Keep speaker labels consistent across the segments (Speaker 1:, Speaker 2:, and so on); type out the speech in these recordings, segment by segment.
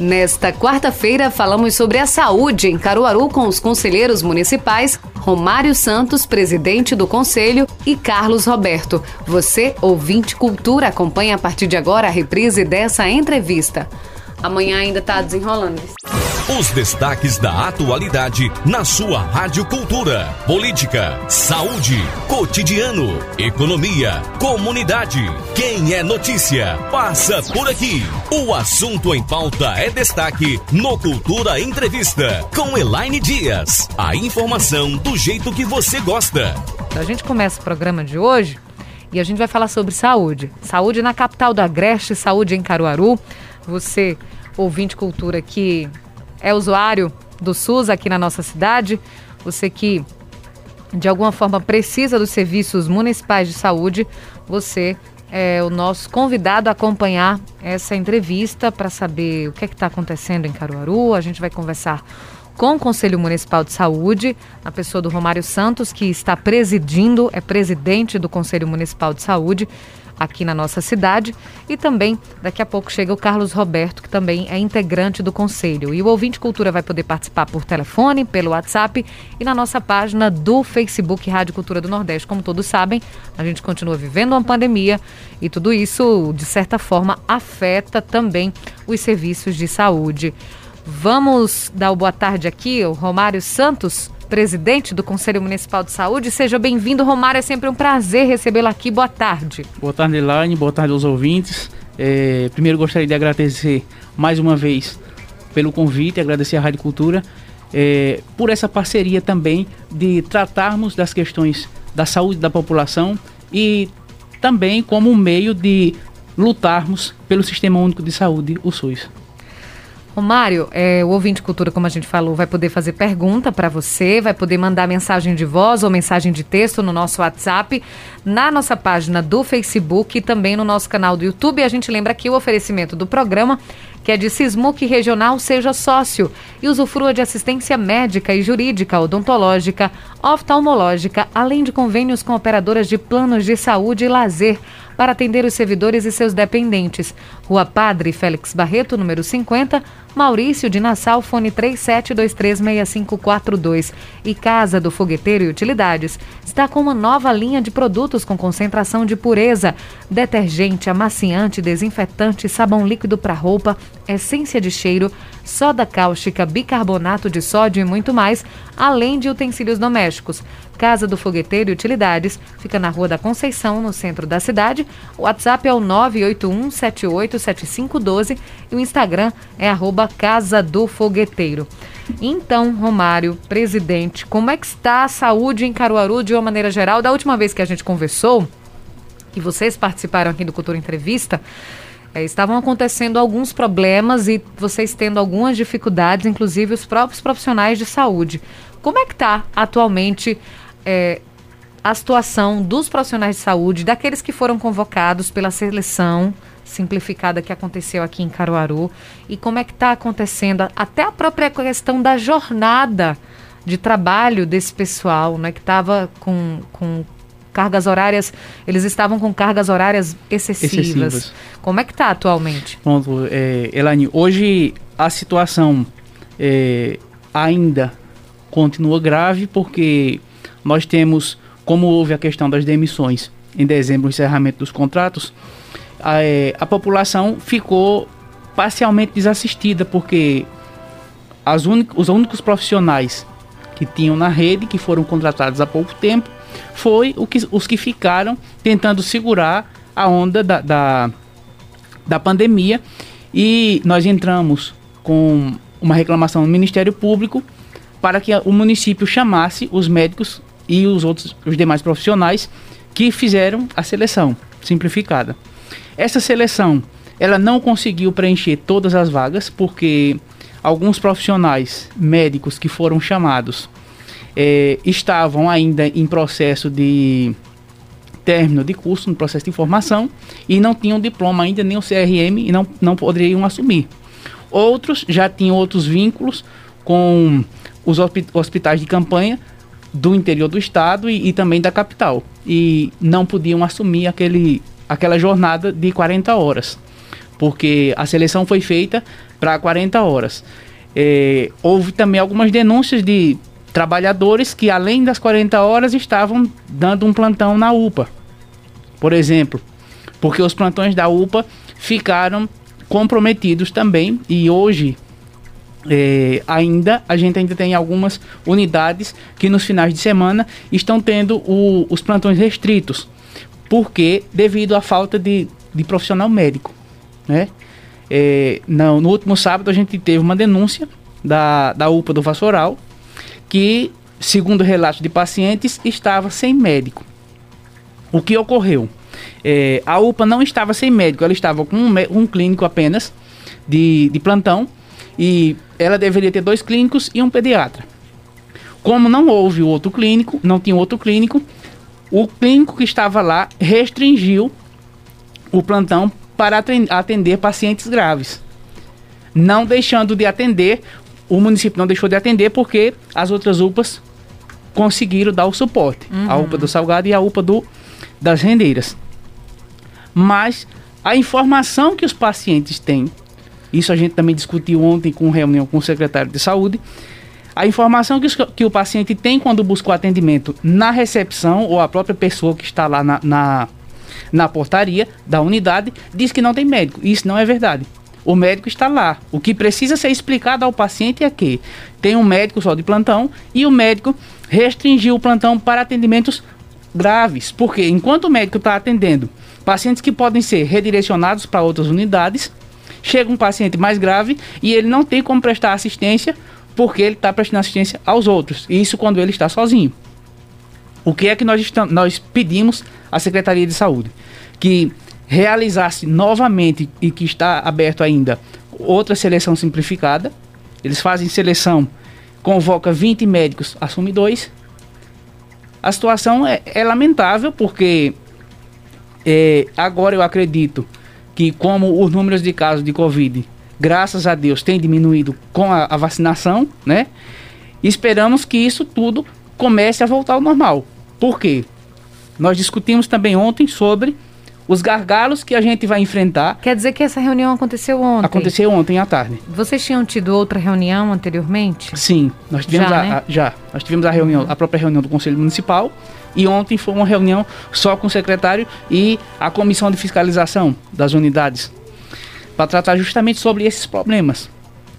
Speaker 1: Nesta quarta-feira, falamos sobre a saúde em Caruaru com os conselheiros municipais Romário Santos, presidente do conselho, e Carlos Roberto. Você, ouvinte cultura, acompanha a partir de agora a reprise dessa entrevista. Amanhã ainda está desenrolando.
Speaker 2: Os destaques da atualidade na sua Rádio Cultura. Política, saúde, cotidiano, economia, comunidade. Quem é notícia, passa por aqui. O assunto em pauta é destaque no Cultura Entrevista com Elaine Dias. A informação do jeito que você gosta.
Speaker 3: A gente começa o programa de hoje e a gente vai falar sobre saúde. Saúde na capital do Agreste, saúde em Caruaru. Você, ouvinte cultura que é usuário do SUS aqui na nossa cidade, você que de alguma forma precisa dos serviços municipais de saúde, você é o nosso convidado a acompanhar essa entrevista para saber o que é está acontecendo em Caruaru. A gente vai conversar com o Conselho Municipal de Saúde, a pessoa do Romário Santos, que está presidindo, é presidente do Conselho Municipal de Saúde aqui na nossa cidade. E também, daqui a pouco, chega o Carlos Roberto, que também é integrante do Conselho. E o Ouvinte Cultura vai poder participar por telefone, pelo WhatsApp e na nossa página do Facebook Rádio Cultura do Nordeste. Como todos sabem, a gente continua vivendo uma pandemia e tudo isso, de certa forma, afeta também os serviços de saúde. Vamos dar o boa tarde aqui, o Romário Santos presidente do Conselho Municipal de Saúde. Seja bem-vindo, Romário. É sempre um prazer recebê-lo aqui. Boa tarde.
Speaker 4: Boa tarde, Elaine. Boa tarde aos ouvintes. É, primeiro gostaria de agradecer mais uma vez pelo convite, agradecer à Rádio Cultura é, por essa parceria também de tratarmos das questões da saúde da população e também como um meio de lutarmos pelo Sistema Único de Saúde, o SUS.
Speaker 3: Mário, é, o ouvinte cultura, como a gente falou, vai poder fazer pergunta para você, vai poder mandar mensagem de voz ou mensagem de texto no nosso WhatsApp, na nossa página do Facebook e também no nosso canal do YouTube. E a gente lembra que o oferecimento do programa que é de Sismuc Regional, seja sócio e usufrua de assistência médica e jurídica, odontológica, oftalmológica, além de convênios com operadoras de planos de saúde e lazer para atender os servidores e seus dependentes. Rua Padre Félix Barreto, número 50, Maurício de Nassau, fone 37236542. E Casa do Fogueteiro e Utilidades está com uma nova linha de produtos com concentração de pureza, detergente, amaciante, desinfetante, sabão líquido para roupa, essência de cheiro, soda cáustica, bicarbonato de sódio e muito mais, além de utensílios domésticos. Casa do Fogueteiro e Utilidades fica na Rua da Conceição, no centro da cidade. O WhatsApp é o 981787512 e o Instagram é arroba Casa do Fogueteiro. Então, Romário, presidente, como é que está a saúde em Caruaru de uma maneira geral? Da última vez que a gente conversou, que vocês participaram aqui do Cultura Entrevista, é, estavam acontecendo alguns problemas e vocês tendo algumas dificuldades, inclusive os próprios profissionais de saúde. Como é que está atualmente é, a situação dos profissionais de saúde, daqueles que foram convocados pela seleção simplificada que aconteceu aqui em Caruaru e como é que está acontecendo até a própria questão da jornada de trabalho desse pessoal, né, que estava com, com cargas horárias, eles estavam com cargas horárias excessivas. excessivas. Como é que está atualmente?
Speaker 4: Pronto, é, Elaine, hoje a situação é, ainda continua grave porque nós temos, como houve a questão das demissões em dezembro, o encerramento dos contratos, a, é, a população ficou parcialmente desassistida porque as os únicos profissionais que tinham na rede, que foram contratados há pouco tempo, foi que, os que ficaram tentando segurar a onda da, da, da pandemia. E nós entramos com uma reclamação no Ministério Público para que o município chamasse os médicos e os outros os demais profissionais que fizeram a seleção simplificada. Essa seleção, ela não conseguiu preencher todas as vagas porque alguns profissionais médicos que foram chamados é, estavam ainda em processo de término de curso, no processo de formação, e não tinham diploma ainda, nem o CRM, e não, não poderiam assumir. Outros já tinham outros vínculos com os hospitais de campanha do interior do estado e, e, também da capital. E não podiam assumir aquele, aquela jornada de 40 horas. Porque a seleção foi feita para 40 horas. É, houve também algumas denúncias de trabalhadores que, além das 40 horas, estavam dando um plantão na UPA, por exemplo, porque os plantões da UPA ficaram comprometidos também e hoje é, ainda a gente ainda tem algumas unidades que nos finais de semana estão tendo o, os plantões restritos, porque devido à falta de, de profissional médico, né? É, não, no último sábado a gente teve uma denúncia da, da UPA do Vassoural que, segundo relatos de pacientes, estava sem médico. O que ocorreu? É, a UPA não estava sem médico, ela estava com um, um clínico apenas de, de plantão e ela deveria ter dois clínicos e um pediatra. Como não houve outro clínico, não tinha outro clínico, o clínico que estava lá restringiu o plantão para atender pacientes graves. Não deixando de atender, o município não deixou de atender porque as outras UPAs conseguiram dar o suporte. Uhum. A UPA do Salgado e a UPA do, das Rendeiras. Mas a informação que os pacientes têm, isso a gente também discutiu ontem com reunião com o secretário de saúde, a informação que, que o paciente tem quando busca o atendimento na recepção ou a própria pessoa que está lá na, na na portaria da unidade, diz que não tem médico. Isso não é verdade. O médico está lá. O que precisa ser explicado ao paciente é que tem um médico só de plantão e o médico restringiu o plantão para atendimentos graves. Porque enquanto o médico está atendendo pacientes que podem ser redirecionados para outras unidades, chega um paciente mais grave e ele não tem como prestar assistência porque ele está prestando assistência aos outros. Isso quando ele está sozinho. O que é que nós, estamos, nós pedimos à Secretaria de Saúde? Que realizasse novamente e que está aberto ainda outra seleção simplificada. Eles fazem seleção, convoca 20 médicos, assume dois. A situação é, é lamentável porque é, agora eu acredito que como os números de casos de Covid, graças a Deus, tem diminuído com a, a vacinação, né? Esperamos que isso tudo comece a voltar ao normal. Por quê? Nós discutimos também ontem sobre os gargalos que a gente vai enfrentar.
Speaker 3: Quer dizer que essa reunião aconteceu ontem?
Speaker 4: Aconteceu ontem à tarde.
Speaker 3: Vocês tinham tido outra reunião anteriormente?
Speaker 4: Sim, nós tivemos já, a, né? a, já. Nós tivemos a reunião, a própria reunião do Conselho Municipal e ontem foi uma reunião só com o secretário e a comissão de fiscalização das unidades para tratar justamente sobre esses problemas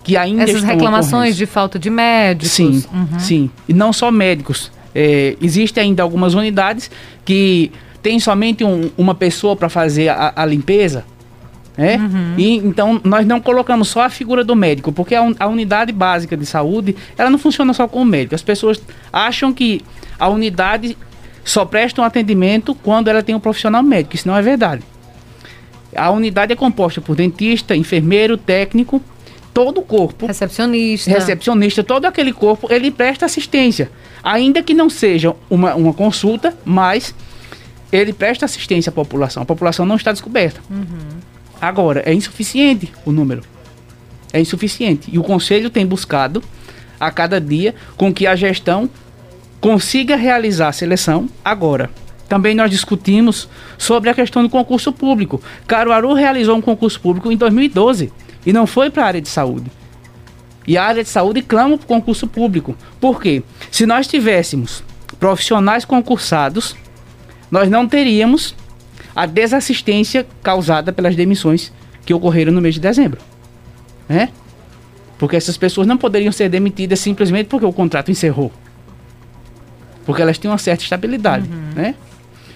Speaker 4: que ainda
Speaker 3: Essas reclamações de falta de médicos.
Speaker 4: Sim, uhum. sim. E não só médicos. É, existe ainda algumas unidades que tem somente um, uma pessoa para fazer a, a, limpeza. Né? Uhum. E, então nós não colocamos só a figura do médico, porque a, a, unidade básica de saúde ela não funciona só com o médico. As pessoas acham que a unidade só presta um atendimento quando ela tem um profissional médico. Isso não é verdade. A unidade é composta por dentista, enfermeiro, técnico, todo o corpo.
Speaker 3: Recepcionista.
Speaker 4: Recepcionista, todo aquele corpo, ele presta assistência. Ainda que não seja uma, uma consulta, mas ele presta assistência à população. A população não está descoberta. Uhum. Agora, é insuficiente o número. É insuficiente. E o Conselho tem buscado, a cada dia, com que a gestão consiga realizar a seleção agora. Também nós discutimos sobre a questão do concurso público. Caruaru realizou um concurso público em 2012 e não foi para a área de saúde. E a área de saúde clama para o concurso público. Por quê? Se nós tivéssemos profissionais concursados, nós não teríamos a desassistência causada pelas demissões que ocorreram no mês de dezembro. Né? Porque essas pessoas não poderiam ser demitidas simplesmente porque o contrato encerrou. Porque elas têm uma certa estabilidade. Uhum. Né?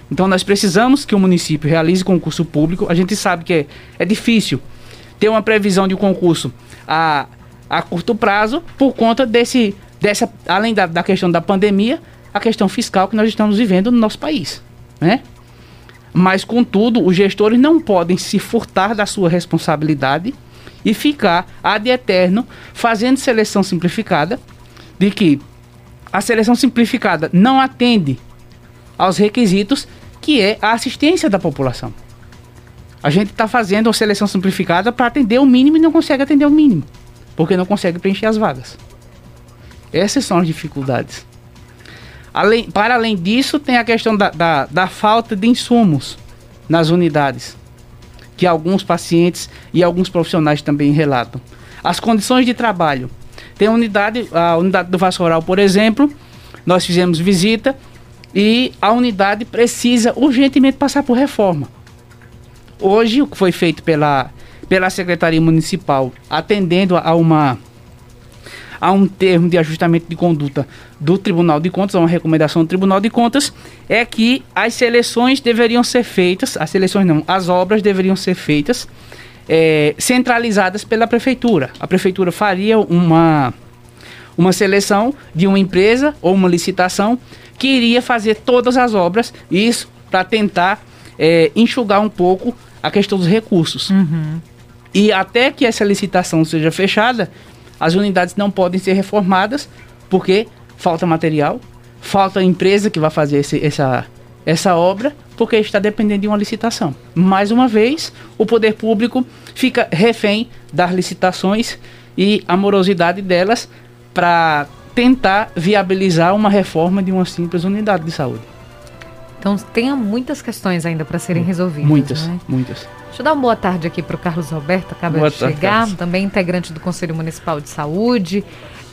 Speaker 4: Então nós precisamos que o município realize concurso público. A gente sabe que é, é difícil ter uma previsão de um concurso a, a curto prazo por conta desse, dessa, além da, da questão da pandemia, a questão fiscal que nós estamos vivendo no nosso país, né? Mas, contudo, os gestores não podem se furtar da sua responsabilidade e ficar ad eterno fazendo seleção simplificada, de que a seleção simplificada não atende aos requisitos que é a assistência da população. A gente está fazendo uma seleção simplificada para atender o mínimo e não consegue atender o mínimo, porque não consegue preencher as vagas. Essas são as dificuldades. Além, para além disso, tem a questão da, da, da falta de insumos nas unidades, que alguns pacientes e alguns profissionais também relatam. as condições de trabalho. Tem a unidade, a unidade do Vasco por exemplo, nós fizemos visita e a unidade precisa urgentemente passar por reforma. Hoje, o que foi feito pela, pela Secretaria Municipal, atendendo a uma a um termo de ajustamento de conduta do Tribunal de Contas, a uma recomendação do Tribunal de Contas, é que as seleções deveriam ser feitas, as seleções não, as obras deveriam ser feitas é, centralizadas pela Prefeitura. A Prefeitura faria uma, uma seleção de uma empresa ou uma licitação que iria fazer todas as obras, isso para tentar é, enxugar um pouco a questão dos recursos. Uhum. E até que essa licitação seja fechada, as unidades não podem ser reformadas porque falta material, falta empresa que vai fazer esse, essa, essa obra, porque está dependendo de uma licitação. Mais uma vez, o poder público fica refém das licitações e a morosidade delas para tentar viabilizar uma reforma de uma simples unidade de saúde.
Speaker 3: Então tem muitas questões ainda para serem resolvidas.
Speaker 4: Muitas,
Speaker 3: né?
Speaker 4: muitas.
Speaker 3: Deixa eu dar uma boa tarde aqui para o Carlos Roberto, acaba boa de tarde, chegar, Carlos. também integrante do Conselho Municipal de Saúde,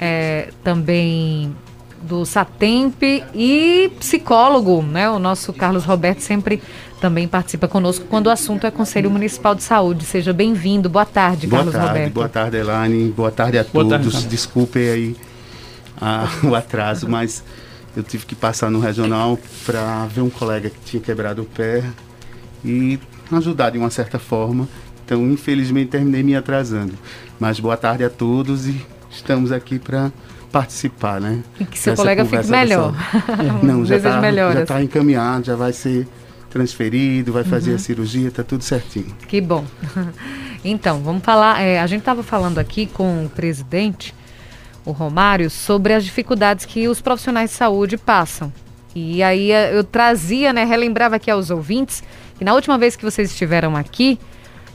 Speaker 3: é, também do Satemp e psicólogo, né? O nosso Carlos Roberto sempre também participa conosco quando o assunto é Conselho Municipal de Saúde. Seja bem-vindo. Boa tarde,
Speaker 5: boa
Speaker 3: Carlos
Speaker 5: tarde,
Speaker 3: Roberto.
Speaker 5: Boa tarde, Elaine. Boa tarde a boa todos. Tarde, Desculpem aí ah, o atraso, mas eu tive que passar no regional para ver um colega que tinha quebrado o pé e ajudar de uma certa forma. Então, infelizmente, terminei me atrasando. Mas boa tarde a todos e estamos aqui para participar, né?
Speaker 3: E que seu colega fique melhor.
Speaker 5: Dessa... Não, já está tá encaminhado, já vai ser transferido, vai fazer uhum. a cirurgia, está tudo certinho.
Speaker 3: Que bom. Então, vamos falar. É, a gente estava falando aqui com o presidente, o Romário, sobre as dificuldades que os profissionais de saúde passam. E aí é, eu trazia, né, relembrava aqui aos ouvintes que na última vez que vocês estiveram aqui,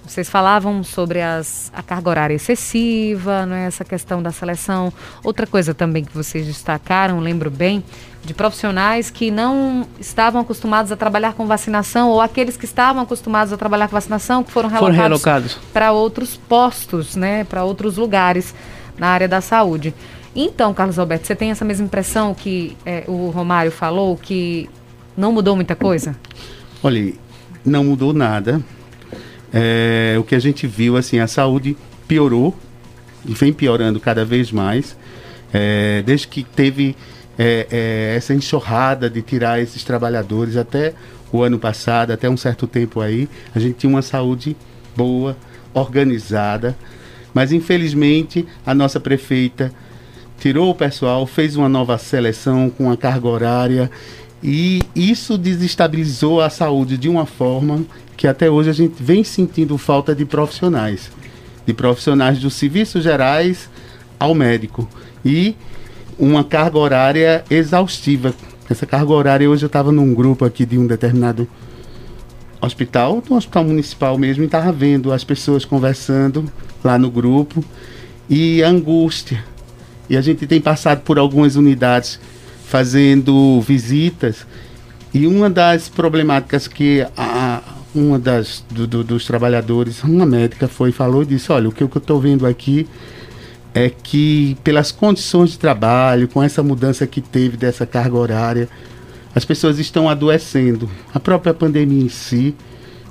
Speaker 3: vocês falavam sobre as, a carga horária excessiva, não é? essa questão da seleção. Outra coisa também que vocês destacaram, lembro bem, de profissionais que não estavam acostumados a trabalhar com vacinação ou aqueles que estavam acostumados a trabalhar com vacinação que foram relocados, foram relocados. para outros postos, né, para outros lugares na área da saúde. Então, Carlos Alberto, você tem essa mesma impressão que é, o Romário falou, que não mudou muita coisa?
Speaker 5: Olha, não mudou nada é, o que a gente viu, assim, a saúde piorou e vem piorando cada vez mais. É, desde que teve é, é, essa enxurrada de tirar esses trabalhadores até o ano passado, até um certo tempo aí, a gente tinha uma saúde boa, organizada, mas infelizmente a nossa prefeita tirou o pessoal, fez uma nova seleção com a carga horária e isso desestabilizou a saúde de uma forma que até hoje a gente vem sentindo falta de profissionais, de profissionais dos serviços gerais ao médico e uma carga horária exaustiva. Essa carga horária hoje eu estava num grupo aqui de um determinado hospital, do hospital municipal mesmo, e estava vendo as pessoas conversando lá no grupo e angústia. E a gente tem passado por algumas unidades fazendo visitas e uma das problemáticas que a, uma das do, do, dos trabalhadores, uma médica foi falou e disse, olha, o que eu estou vendo aqui é que pelas condições de trabalho, com essa mudança que teve dessa carga horária, as pessoas estão adoecendo. A própria pandemia em si,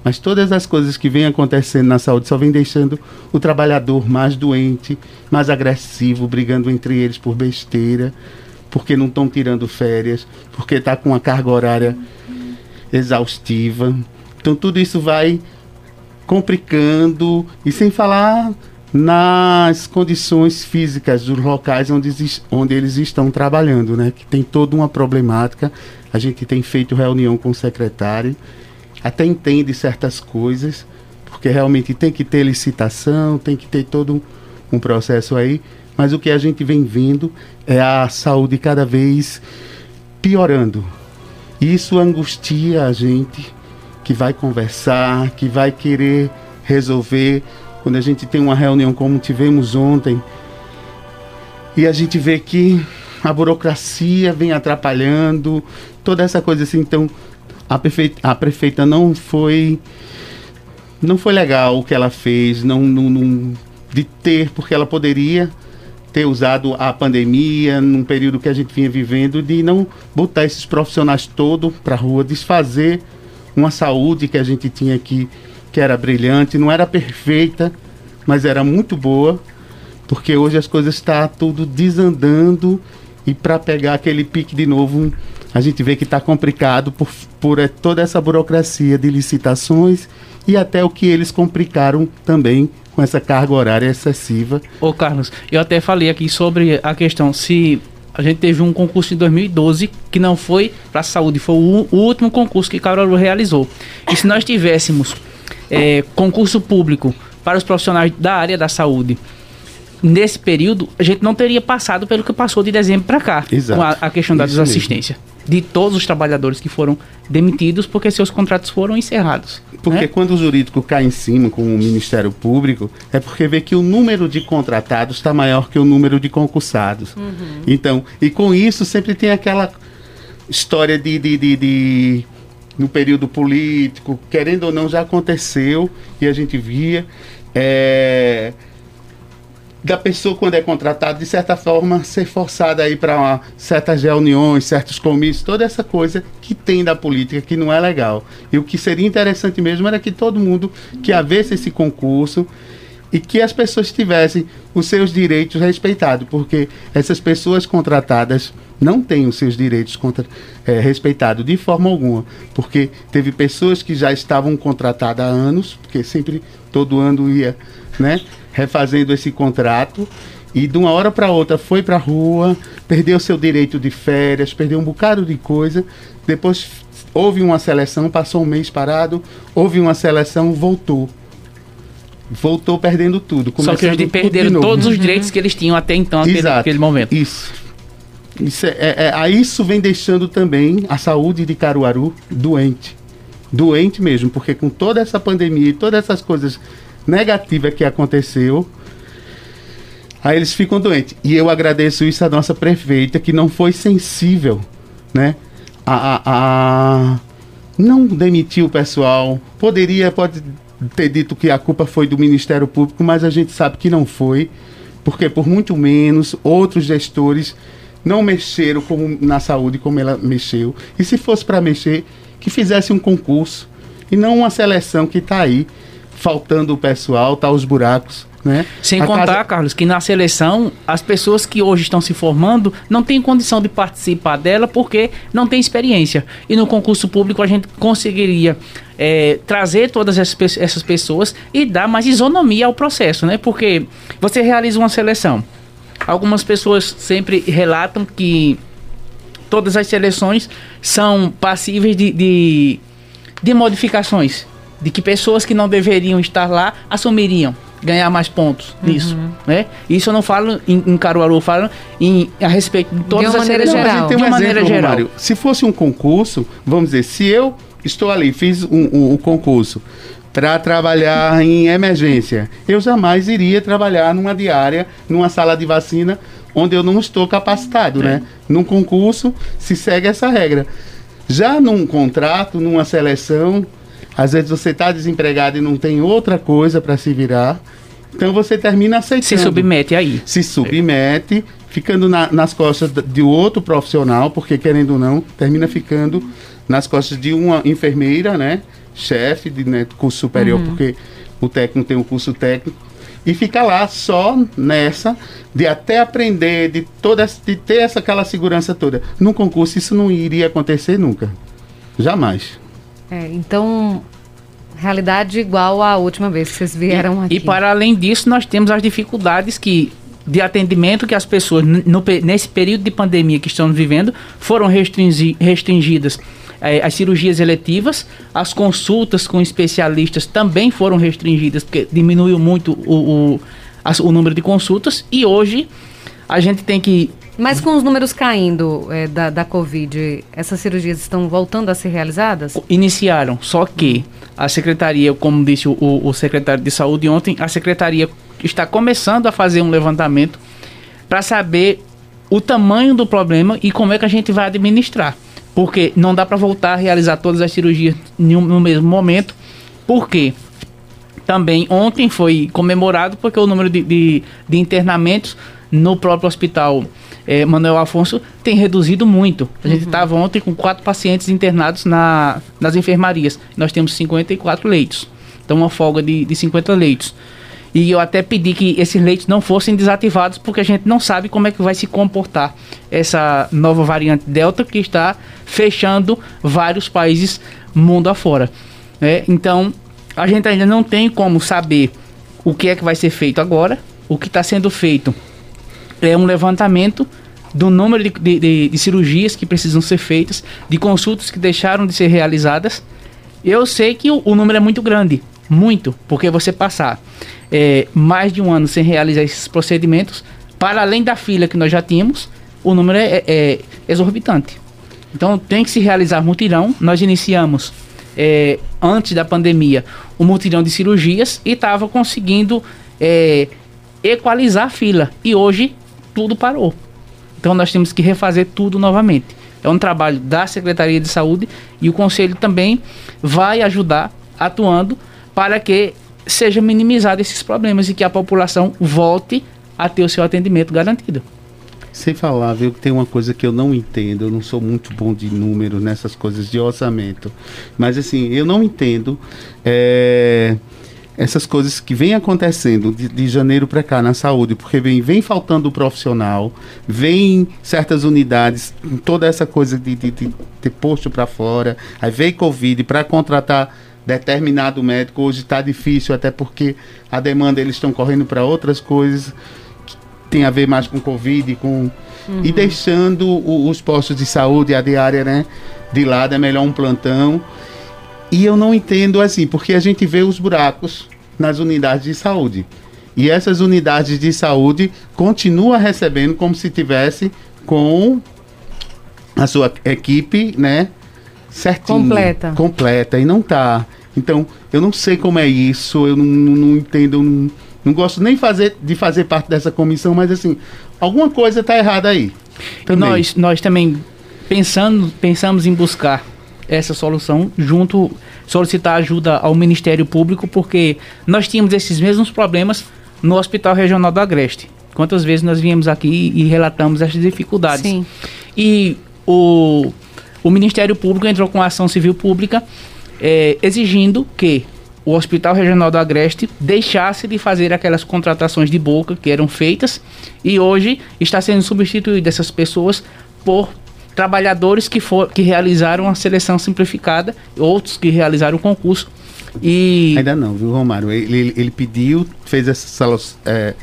Speaker 5: mas todas as coisas que vêm acontecendo na saúde só vem deixando o trabalhador mais doente, mais agressivo, brigando entre eles por besteira, porque não estão tirando férias, porque está com uma carga horária exaustiva. Então tudo isso vai complicando e sem falar nas condições físicas dos locais onde, onde eles estão trabalhando, né? Que tem toda uma problemática. A gente tem feito reunião com o secretário, até entende certas coisas, porque realmente tem que ter licitação, tem que ter todo um, um processo aí. Mas o que a gente vem vendo é a saúde cada vez piorando. Isso angustia a gente que vai conversar, que vai querer resolver. Quando a gente tem uma reunião como tivemos ontem, e a gente vê que a burocracia vem atrapalhando, toda essa coisa assim. Então, a prefeita, a prefeita não foi. Não foi legal o que ela fez, não, não, não de ter, porque ela poderia ter usado a pandemia num período que a gente vinha vivendo, de não botar esses profissionais todos para a rua, desfazer uma saúde que a gente tinha aqui, que era brilhante, não era perfeita, mas era muito boa, porque hoje as coisas estão tá tudo desandando e para pegar aquele pique de novo, a gente vê que está complicado por, por é, toda essa burocracia de licitações e até o que eles complicaram também com essa carga horária excessiva.
Speaker 4: Ô Carlos, eu até falei aqui sobre a questão se a gente teve um concurso em 2012 que não foi para a saúde, foi o, o, último concurso que Caruaru realizou. E se nós tivéssemos é, concurso público para os profissionais da área da saúde nesse período, a gente não teria passado pelo que passou de dezembro para cá,
Speaker 5: Exato.
Speaker 4: com a, a questão da desassistência de todos os trabalhadores que foram demitidos porque seus contratos foram encerrados.
Speaker 5: Porque
Speaker 4: né?
Speaker 5: quando o jurídico cai em cima com o Ministério Público, é porque vê que o número de contratados está maior que o número de concursados. Uhum. Então, e com isso sempre tem aquela história de, de, de, de no período político, querendo ou não, já aconteceu e a gente via. É, da pessoa, quando é contratada, de certa forma, ser forçada aí para certas reuniões, certos comícios, toda essa coisa que tem da política que não é legal. E o que seria interessante mesmo era que todo mundo que havesse esse concurso e que as pessoas tivessem os seus direitos respeitados, porque essas pessoas contratadas não têm os seus direitos é, respeitados de forma alguma, porque teve pessoas que já estavam contratadas há anos, porque sempre todo ano ia, né? Refazendo esse contrato e de uma hora para outra foi para a rua, perdeu seu direito de férias, perdeu um bocado de coisa. Depois houve uma seleção, passou um mês parado, houve uma seleção, voltou. Voltou perdendo tudo.
Speaker 4: Só que eles perderam todos os direitos que eles tinham até então,
Speaker 5: até
Speaker 4: naquele momento.
Speaker 5: Isso. Isso, é, é, é, isso vem deixando também a saúde de Caruaru doente. Doente mesmo, porque com toda essa pandemia e todas essas coisas negativa que aconteceu, aí eles ficam doentes. E eu agradeço isso à nossa prefeita, que não foi sensível, né? A, a, a não demitir o pessoal. Poderia, pode ter dito que a culpa foi do Ministério Público, mas a gente sabe que não foi, porque por muito menos outros gestores não mexeram como, na saúde como ela mexeu. E se fosse para mexer, que fizesse um concurso e não uma seleção que está aí faltando o pessoal, tá os buracos. Né?
Speaker 4: Sem a contar, casa... Carlos, que na seleção as pessoas que hoje estão se formando não têm condição de participar dela porque não tem experiência. E no concurso público a gente conseguiria é, trazer todas essas pessoas e dar mais isonomia ao processo, né? Porque você realiza uma seleção. Algumas pessoas sempre relatam que todas as seleções são passíveis de, de, de modificações de que pessoas que não deveriam estar lá assumiriam ganhar mais pontos uhum. nisso, né? Isso eu não falo em, em Caruaru, eu falo em, a respeito de todas
Speaker 1: de uma
Speaker 4: as
Speaker 1: maneira geral.
Speaker 5: Tem
Speaker 1: um
Speaker 5: de uma exemplo, geral. Romário, se fosse um concurso, vamos dizer, se eu estou ali, fiz o um, um, um concurso para trabalhar em emergência, eu jamais iria trabalhar numa diária, numa sala de vacina, onde eu não estou capacitado, né? Num concurso se segue essa regra. Já num contrato, numa seleção, às vezes você está desempregado e não tem outra coisa para se virar. Então você termina aceitando.
Speaker 4: Se submete aí.
Speaker 5: Se submete, ficando na, nas costas de outro profissional, porque querendo ou não, termina ficando nas costas de uma enfermeira, né? Chefe de né, curso superior, uhum. porque o técnico tem um curso técnico. E fica lá só nessa, de até aprender, de, toda, de ter essa, aquela segurança toda. No concurso isso não iria acontecer nunca. Jamais.
Speaker 1: É, então, realidade igual à última vez que vocês vieram
Speaker 4: e,
Speaker 1: aqui.
Speaker 4: E para além disso, nós temos as dificuldades que de atendimento que as pessoas no, nesse período de pandemia que estamos vivendo foram restringi, restringidas é, as cirurgias eletivas, as consultas com especialistas também foram restringidas porque diminuiu muito o, o, o número de consultas e hoje a gente tem que
Speaker 1: mas com os números caindo é, da, da Covid, essas cirurgias estão voltando a ser realizadas?
Speaker 4: Iniciaram, só que a secretaria, como disse o, o secretário de saúde ontem, a secretaria está começando a fazer um levantamento para saber o tamanho do problema e como é que a gente vai administrar. Porque não dá para voltar a realizar todas as cirurgias no mesmo momento. Por quê? também ontem foi comemorado porque o número de, de, de internamentos no próprio hospital é, Manuel Afonso tem reduzido muito. A gente estava ontem com quatro pacientes internados na, nas enfermarias. Nós temos 54 leitos. Então, uma folga de, de 50 leitos. E eu até pedi que esses leitos não fossem desativados, porque a gente não sabe como é que vai se comportar essa nova variante Delta que está fechando vários países mundo afora. É, então, a gente ainda não tem como saber o que é que vai ser feito agora. O que está sendo feito é um levantamento do número de, de, de, cirurgias que precisam ser feitas, de consultas que deixaram de ser realizadas. Eu sei que o, o número é muito grande, muito, porque você passar é, mais de um ano sem realizar esses procedimentos, para além da fila que nós já tínhamos, o número é, é, é exorbitante. Então tem que se realizar mutirão. Nós iniciamos é, antes da pandemia o mutirão de cirurgias e estava conseguindo é, equalizar a fila. E hoje tudo parou. Então nós temos que refazer tudo novamente. É um trabalho da Secretaria de Saúde e o Conselho também vai ajudar atuando para que seja minimizado esses problemas e que a população volte a ter o seu atendimento garantido.
Speaker 5: Sem falar, viu, que tem uma coisa que eu não entendo, eu não sou muito bom de números nessas coisas de orçamento, mas assim, eu não entendo é, essas coisas que vêm acontecendo de, de janeiro para cá na saúde, porque vem, vem faltando o profissional, vem certas unidades, toda essa coisa de, de, de ter posto para fora, aí vem Covid para contratar determinado médico, hoje está difícil, até porque a demanda eles estão correndo para outras coisas que tem a ver mais com Covid, com. Uhum. E deixando o, os postos de saúde, a diária, né? De lado, é melhor um plantão. E eu não entendo assim, porque a gente vê os buracos nas unidades de saúde. E essas unidades de saúde continuam recebendo como se tivesse com a sua equipe, né? Certinho.
Speaker 3: Completa.
Speaker 5: Completa. E não tá. Então, eu não sei como é isso, eu não, não, não entendo, não, não, gosto nem fazer, de fazer parte dessa comissão, mas assim, alguma coisa está errada aí.
Speaker 4: Também. Nós, nós também pensando, pensamos em buscar essa solução junto solicitar ajuda ao Ministério Público porque nós tínhamos esses mesmos problemas no Hospital Regional do Agreste. Quantas vezes nós viemos aqui e relatamos essas dificuldades. Sim. E o, o Ministério Público entrou com a ação civil pública é, exigindo que o Hospital Regional do Agreste deixasse de fazer aquelas contratações de boca que eram feitas e hoje está sendo substituído essas pessoas por trabalhadores que, for, que realizaram a seleção simplificada, outros que realizaram o concurso. E...
Speaker 5: Ainda não, viu, Romário? Ele, ele, ele pediu, fez essa, é,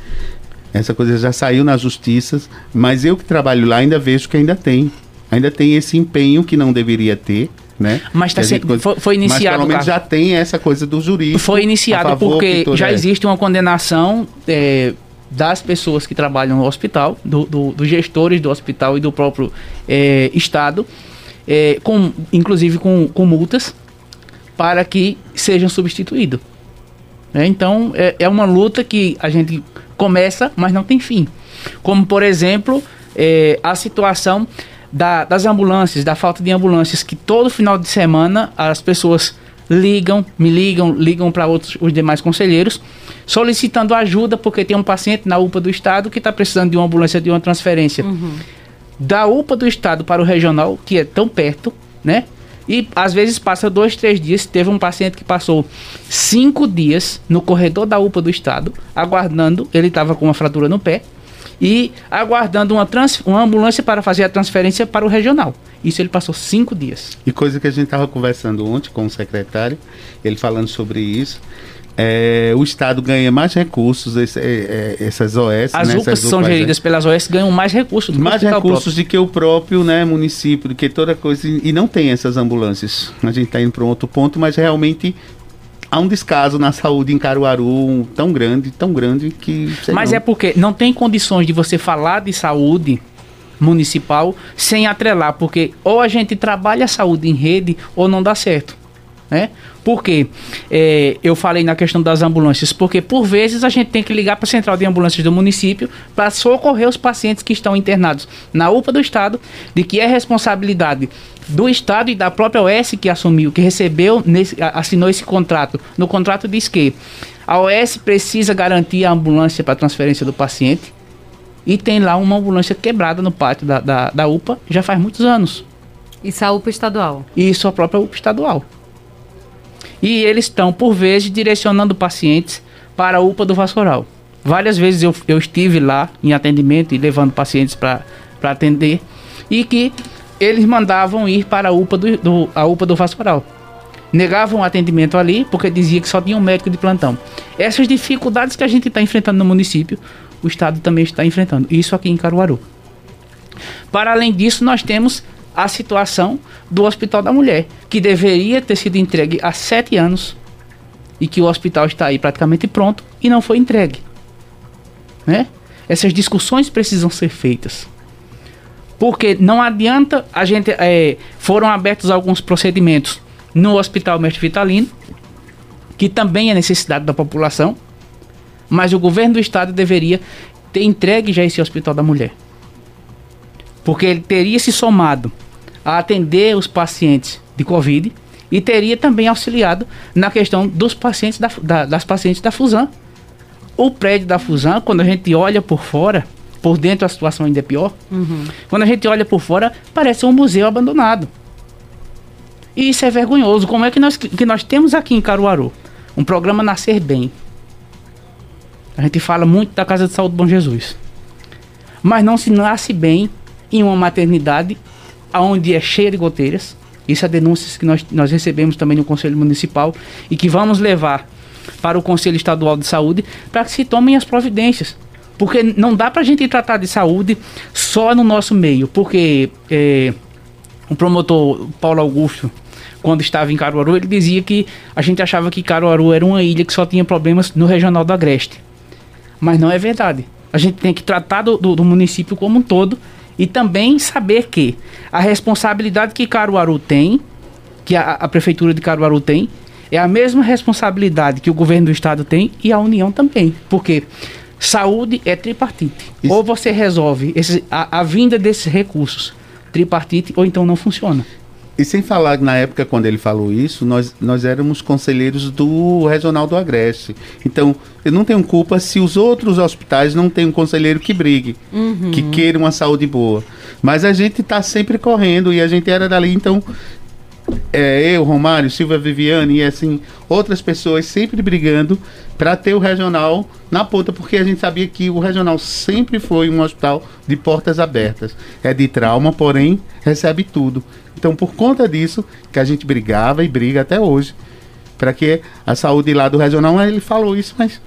Speaker 5: essa coisa, já saiu na justiça, mas eu que trabalho lá ainda vejo que ainda tem. Ainda tem esse empenho que não deveria ter. Né?
Speaker 4: Mas tá sendo, foi, foi, iniciado. Mas
Speaker 5: pelo menos já tem essa coisa do jurídico.
Speaker 4: Foi iniciado porque já é. existe uma condenação é, das pessoas que trabalham no hospital, do, do, dos gestores do hospital e do próprio é, Estado, é, com, inclusive com, com multas, para que sejam substituídos. É, então, é, é, uma luta que a gente começa, mas não tem fim. Como, por exemplo, é, a situação da, das ambulâncias, da falta de ambulâncias, que todo final de semana as pessoas ligam, me ligam, ligam para outros os demais conselheiros, solicitando ajuda porque tem um paciente na UPA do estado que está precisando de uma ambulância de uma transferência uhum. da UPA do estado para o regional, que é tão perto, né? E às vezes passa dois, três dias. Teve um paciente que passou cinco dias no corredor da UPA do estado, aguardando. Ele estava com uma fratura no pé e aguardando uma, trans, uma ambulância para fazer a transferência para o regional. Isso ele passou cinco dias.
Speaker 5: E coisa que a gente estava conversando ontem com o secretário, ele falando sobre isso. É, o Estado ganha mais recursos, esse, é, é, essas OS.
Speaker 4: As
Speaker 5: né,
Speaker 4: UPAs são geridas pelas OS ganham mais recursos
Speaker 5: do Mais recursos do que o próprio né, município, do que toda coisa. E não tem essas ambulâncias. A gente está indo para um outro ponto, mas realmente há um descaso na saúde em Caruaru tão grande, tão grande que.
Speaker 4: Mas
Speaker 5: não.
Speaker 4: é porque não tem condições de você falar de saúde municipal sem atrelar, porque ou a gente trabalha a saúde em rede ou não dá certo. Né? Por quê? É, eu falei na questão das ambulâncias, porque por vezes a gente tem que ligar para a central de ambulâncias do município para socorrer os pacientes que estão internados na UPA do Estado, de que é responsabilidade do Estado e da própria OS que assumiu, que recebeu, nesse, assinou esse contrato. No contrato diz que a OS precisa garantir a ambulância para transferência do paciente e tem lá uma ambulância quebrada no pátio da, da, da UPA já faz muitos anos.
Speaker 3: Isso é a UPA estadual?
Speaker 4: Isso a própria UPA estadual. E eles estão, por vezes, direcionando pacientes para a UPA do Vassoural. Várias vezes eu, eu estive lá em atendimento e levando pacientes para atender e que eles mandavam ir para a UPA do, do, a UPA do Vassoural. Negavam o atendimento ali porque dizia que só tinha um médico de plantão. Essas dificuldades que a gente está enfrentando no município, o Estado também está enfrentando. Isso aqui em Caruaru. Para além disso, nós temos a situação do Hospital da Mulher, que deveria ter sido entregue há sete anos e que o hospital está aí praticamente pronto e não foi entregue. Né? Essas discussões precisam ser feitas. Porque não adianta a gente. É, foram abertos alguns procedimentos no Hospital Mestre Vitalino, que também é necessidade da população, mas o governo do estado deveria ter entregue já esse Hospital da Mulher. Porque ele teria se somado a atender os pacientes de Covid e teria também auxiliado na questão dos pacientes da, da, das pacientes da Fusan. O prédio da Fusan, quando a gente olha por fora, por dentro a situação ainda é pior. Uhum. Quando a gente olha por fora, parece um museu abandonado. E isso é vergonhoso. Como é que nós, que nós temos aqui em Caruaru um programa Nascer Bem? A gente fala muito da Casa de Saúde Bom Jesus. Mas não se nasce bem em uma maternidade onde é cheia de goteiras. Isso é denúncias que nós, nós recebemos também no Conselho Municipal e que vamos levar para o Conselho Estadual de Saúde para que se tomem as providências. Porque não dá para a gente tratar de saúde só no nosso meio. Porque é, o promotor Paulo Augusto, quando estava em Caruaru, ele dizia que a gente achava que Caruaru era uma ilha que só tinha problemas no Regional do Agreste. Mas não é verdade. A gente tem que tratar do, do, do município como um todo e também saber que a responsabilidade que Caruaru tem, que a, a Prefeitura de Caruaru tem, é a mesma responsabilidade que o governo do estado tem e a União também. Porque saúde é tripartite. Isso. Ou você resolve esse, a, a vinda desses recursos tripartite, ou então não funciona.
Speaker 5: E sem falar na época, quando ele falou isso, nós, nós éramos conselheiros do Regional do Agreste. Então, eu não tenho culpa se os outros hospitais não têm um conselheiro que brigue, uhum. que queira uma saúde boa. Mas a gente está sempre correndo e a gente era dali, então é, eu, Romário, Silvia Viviane e assim, outras pessoas sempre brigando para ter o regional na ponta, porque a gente sabia que o regional sempre foi um hospital de portas abertas. É de trauma, porém recebe tudo. Então, por conta disso, que a gente brigava e briga até hoje, para que a saúde lá do regional, ele falou isso, mas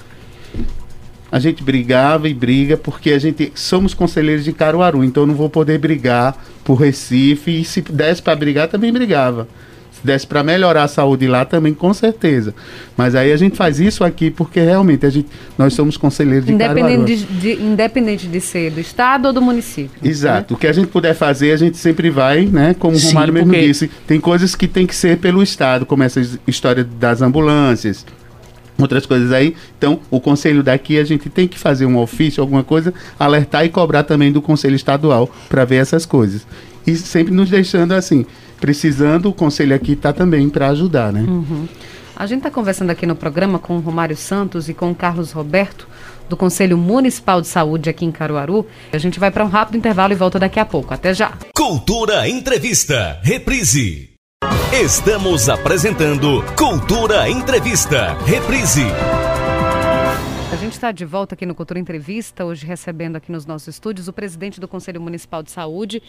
Speaker 5: a gente brigava e briga porque a gente somos conselheiros de Caruaru, então não vou poder brigar por Recife e se desse para brigar também brigava. Se desse para melhorar a saúde lá também com certeza. Mas aí a gente faz isso aqui porque realmente a gente nós somos conselheiros de
Speaker 3: independente
Speaker 5: Caruaru.
Speaker 3: De, de, independente de ser do estado ou do município.
Speaker 5: Exato. Né? O que a gente puder fazer, a gente sempre vai, né? Como Sim, o Romário mesmo porque... disse, tem coisas que tem que ser pelo estado, como essa história das ambulâncias, outras coisas aí. Então, o conselho daqui a gente tem que fazer um ofício, alguma coisa, alertar e cobrar também do conselho estadual para ver essas coisas. E sempre nos deixando assim, precisando, o conselho aqui está também para ajudar, né?
Speaker 3: Uhum. A gente está conversando aqui no programa com o Romário Santos e com o Carlos Roberto, do Conselho Municipal de Saúde aqui em Caruaru. A gente vai para um rápido intervalo e volta daqui a pouco. Até já.
Speaker 2: Cultura Entrevista, reprise. Estamos apresentando Cultura Entrevista. Reprise.
Speaker 3: A gente está de volta aqui no Cultura Entrevista, hoje recebendo aqui nos nossos estúdios o presidente do Conselho Municipal de Saúde,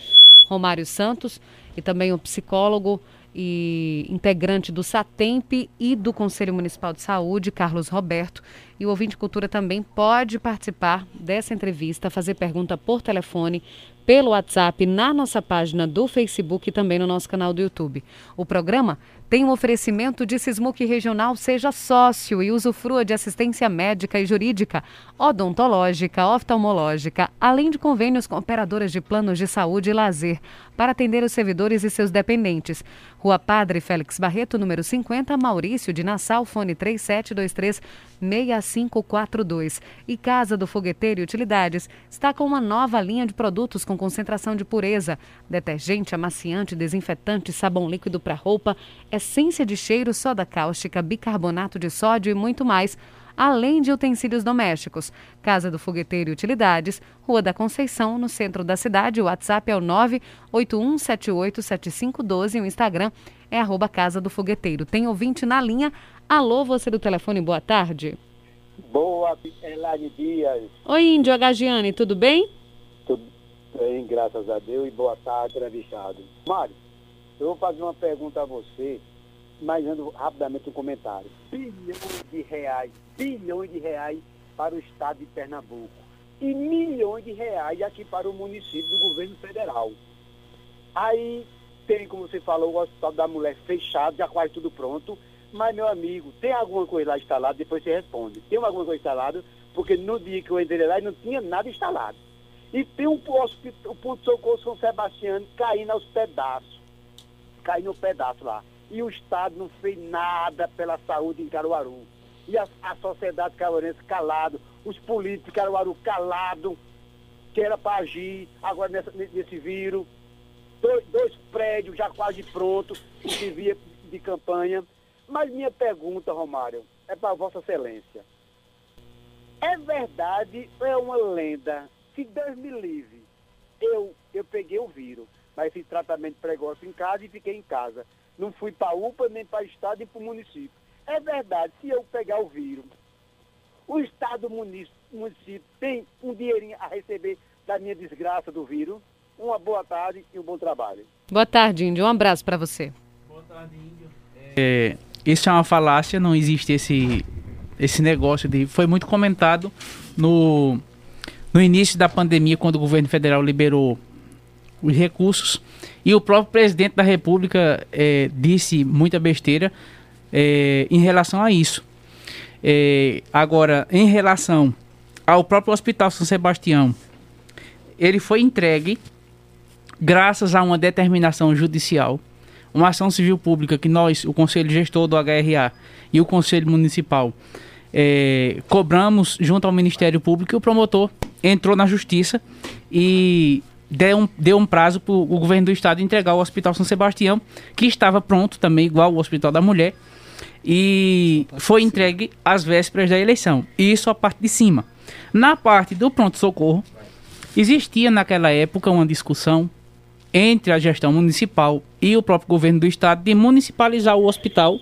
Speaker 3: Romário Santos, e também o psicólogo e integrante do SATEMP e do Conselho Municipal de Saúde, Carlos Roberto. E o ouvinte cultura também pode participar dessa entrevista, fazer pergunta por telefone pelo WhatsApp na nossa página do Facebook e também no nosso canal do YouTube. O programa tem um oferecimento de Sismuc Regional Seja Sócio e usufrua de assistência médica e jurídica, odontológica, oftalmológica, além de convênios com operadoras de planos de saúde e lazer, para atender os servidores e seus dependentes. Rua Padre Félix Barreto, número 50, Maurício de Nassau, fone 3723 6542. E Casa do Fogueteiro e Utilidades está com uma nova linha de produtos com concentração de pureza, detergente, amaciante, desinfetante, sabão líquido para roupa, essência de cheiro, soda cáustica, bicarbonato de sódio e muito mais além de utensílios domésticos. Casa do Fogueteiro e Utilidades, Rua da Conceição, no centro da cidade. O WhatsApp é o 981787512 e o Instagram é arroba Casa do Fogueteiro. Tem ouvinte na linha. Alô, você do telefone, boa tarde.
Speaker 6: Boa, Elaine Dias.
Speaker 3: Oi, Índio Agagiane, tudo bem?
Speaker 6: Tudo bem, graças a Deus, e boa tarde, entrevistado. Mário, eu vou fazer uma pergunta a você, mas dando rapidamente um comentário. Bilhões de reais, bilhões de reais para o estado de Pernambuco e milhões de reais aqui para o município do governo federal. Aí tem, como você falou, o Hospital da Mulher fechado, já quase tudo pronto. Mas, meu amigo, tem alguma coisa lá instalada? Depois você responde. Tem alguma coisa instalada? Porque no dia que eu entrei lá não tinha nada instalado. E tem um hospital, o ponto de socorro São Sebastião caindo aos pedaços. Caindo aos pedaços lá. E o Estado não fez nada pela saúde em Caruaru. E a, a sociedade caruarense calado, os políticos de Caruaru calado, que era para agir agora nessa, nesse vírus dois, dois prédios já quase prontos, que via de campanha. Mas minha pergunta, Romário, é para Vossa Excelência. É verdade ou é uma lenda? Se Deus me livre, eu, eu peguei o vírus, mas fiz tratamento precoce em casa e fiquei em casa. Não fui para a UPA, nem para o Estado, nem para o município. É verdade, se eu pegar o vírus, o Estado município, município tem um dinheirinho a receber da minha desgraça do vírus? Uma boa tarde e um bom trabalho.
Speaker 3: Boa tarde, Índio. Um abraço para você.
Speaker 4: Boa tarde, Índio. É, isso é uma falácia, não existe esse, esse negócio de. Foi muito comentado no, no início da pandemia, quando o governo federal liberou os recursos. E o próprio presidente da República é, disse muita besteira é, em relação a isso. É, agora, em relação ao próprio Hospital São Sebastião, ele foi entregue graças a uma determinação judicial, uma ação civil pública que nós, o Conselho Gestor do HRA e o Conselho Municipal, é, cobramos junto ao Ministério Público e o promotor entrou na justiça e deu um, deu um prazo para o governo do estado entregar o Hospital São Sebastião, que estava pronto também, igual o Hospital da Mulher, e foi entregue às vésperas da eleição. Isso a parte de cima. Na parte do pronto-socorro, existia naquela época uma discussão entre a gestão municipal e o próprio governo do estado de municipalizar o hospital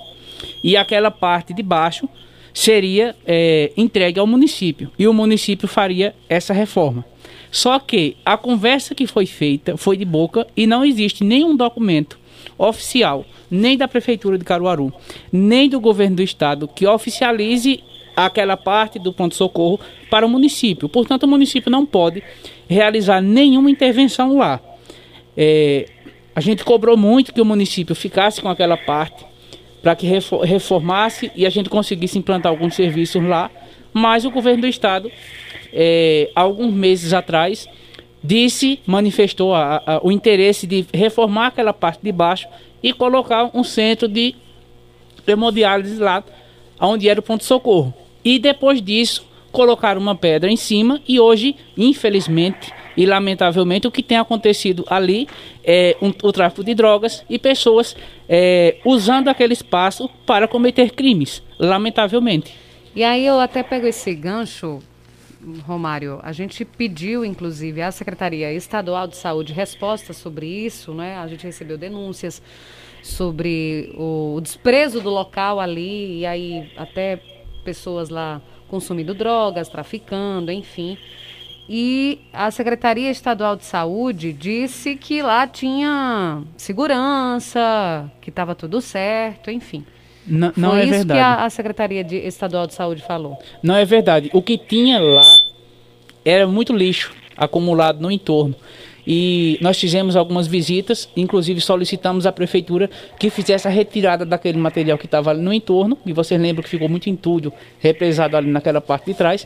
Speaker 4: e aquela parte de baixo seria é, entregue ao município e o município faria essa reforma. Só que a conversa que foi feita foi de boca e não existe nenhum documento oficial, nem da prefeitura de Caruaru, nem do governo do estado que oficialize aquela parte do ponto socorro para o município. Portanto, o município não pode realizar nenhuma intervenção lá. É, a gente cobrou muito que o município ficasse com aquela parte para que reformasse e a gente conseguisse implantar alguns serviços lá, mas o governo do estado, é, alguns meses atrás, disse, manifestou a, a, o interesse de reformar aquela parte de baixo e colocar um centro de hemodiálise lá, onde era o ponto-socorro. E depois disso, colocaram uma pedra em cima e hoje, infelizmente, e, lamentavelmente, o que tem acontecido ali é um, o tráfico de drogas e pessoas é, usando aquele espaço para cometer crimes, lamentavelmente.
Speaker 3: E aí eu até pego esse gancho, Romário. A gente pediu, inclusive, à Secretaria Estadual de Saúde respostas sobre isso, né? A gente recebeu denúncias sobre o, o desprezo do local ali, e aí até pessoas lá consumindo drogas, traficando, enfim. E a Secretaria Estadual de Saúde disse que lá tinha segurança, que estava tudo certo, enfim.
Speaker 4: Não, não Foi
Speaker 3: é
Speaker 4: isso
Speaker 3: verdade. que a, a Secretaria de Estadual de Saúde falou.
Speaker 4: Não é verdade. O que tinha lá era muito lixo acumulado no entorno. e nós fizemos algumas visitas, inclusive solicitamos à prefeitura que fizesse a retirada daquele material que estava ali no entorno, e vocês lembram que ficou muito entulho, represado ali naquela parte de trás.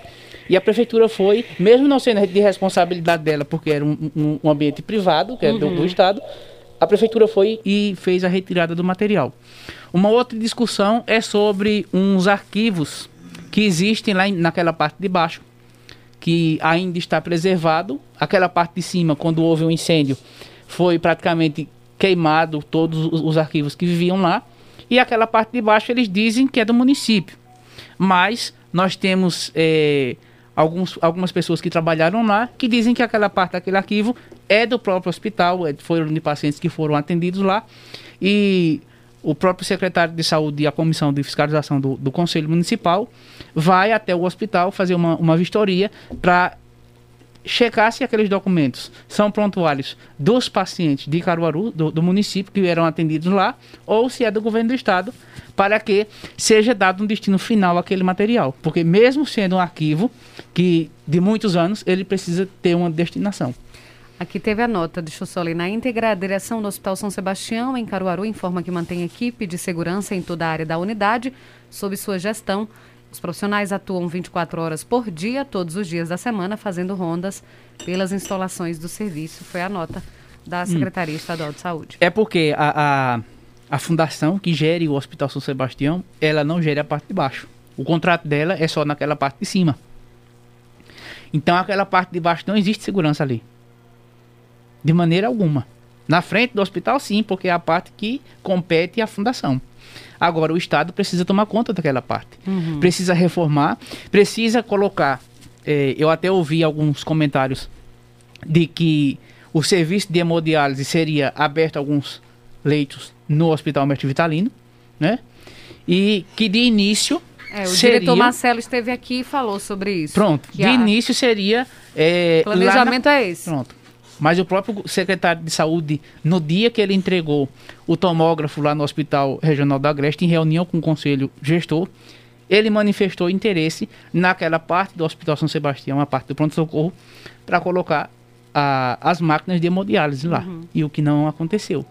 Speaker 4: E a prefeitura foi, mesmo não sendo de responsabilidade dela, porque era um, um, um ambiente privado, que é uhum. do, do Estado, a prefeitura foi e fez a retirada do material. Uma outra discussão é sobre uns arquivos que existem lá naquela parte de baixo, que ainda está preservado. Aquela parte de cima, quando houve um incêndio, foi praticamente queimado todos os arquivos que viviam lá. E aquela parte de baixo eles dizem que é do município. Mas nós temos é, alguns, algumas pessoas que trabalharam lá que dizem que aquela parte daquele arquivo é do próprio hospital, é, foram de pacientes que foram atendidos lá. E o próprio secretário de saúde e a comissão de fiscalização do, do Conselho Municipal vai até o hospital fazer uma, uma vistoria para checar se aqueles documentos são prontuários dos pacientes de Caruaru, do, do, município, que eram atendidos lá, ou se é do governo do estado, para que seja dado um destino final àquele material. Porque mesmo sendo um arquivo que de muitos anos, ele precisa ter uma destinação.
Speaker 3: Aqui teve a nota, deixa eu só ler. Na íntegra, a direção do Hospital São Sebastião, em Caruaru, informa que mantém equipe de segurança em toda a área da unidade, sob sua gestão. Os profissionais atuam 24 horas por dia, todos os dias da semana, fazendo rondas pelas instalações do serviço. Foi a nota da hum. Secretaria hum. Estadual de Saúde.
Speaker 4: É porque a, a, a fundação que gere o Hospital São Sebastião, ela não gere a parte de baixo. O contrato dela é só naquela parte de cima. Então, aquela parte de baixo não existe segurança ali. De maneira alguma. Na frente do hospital, sim, porque é a parte que compete à fundação. Agora, o Estado precisa tomar conta daquela parte. Uhum. Precisa reformar, precisa colocar. Eh, eu até ouvi alguns comentários de que o serviço de hemodiálise seria aberto a alguns leitos no Hospital Mestre Vitalino, né? E que de início.
Speaker 3: É, o seria... diretor Marcelo esteve aqui e falou sobre isso.
Speaker 4: Pronto. De a... início seria. É,
Speaker 3: planejamento na... é esse.
Speaker 4: Pronto. Mas o próprio secretário de saúde, no dia que ele entregou o tomógrafo lá no Hospital Regional da Agreste, em reunião com o conselho gestor, ele manifestou interesse naquela parte do Hospital São Sebastião, a parte do pronto-socorro, para colocar a, as máquinas de hemodiálise lá. Uhum. E o que não aconteceu.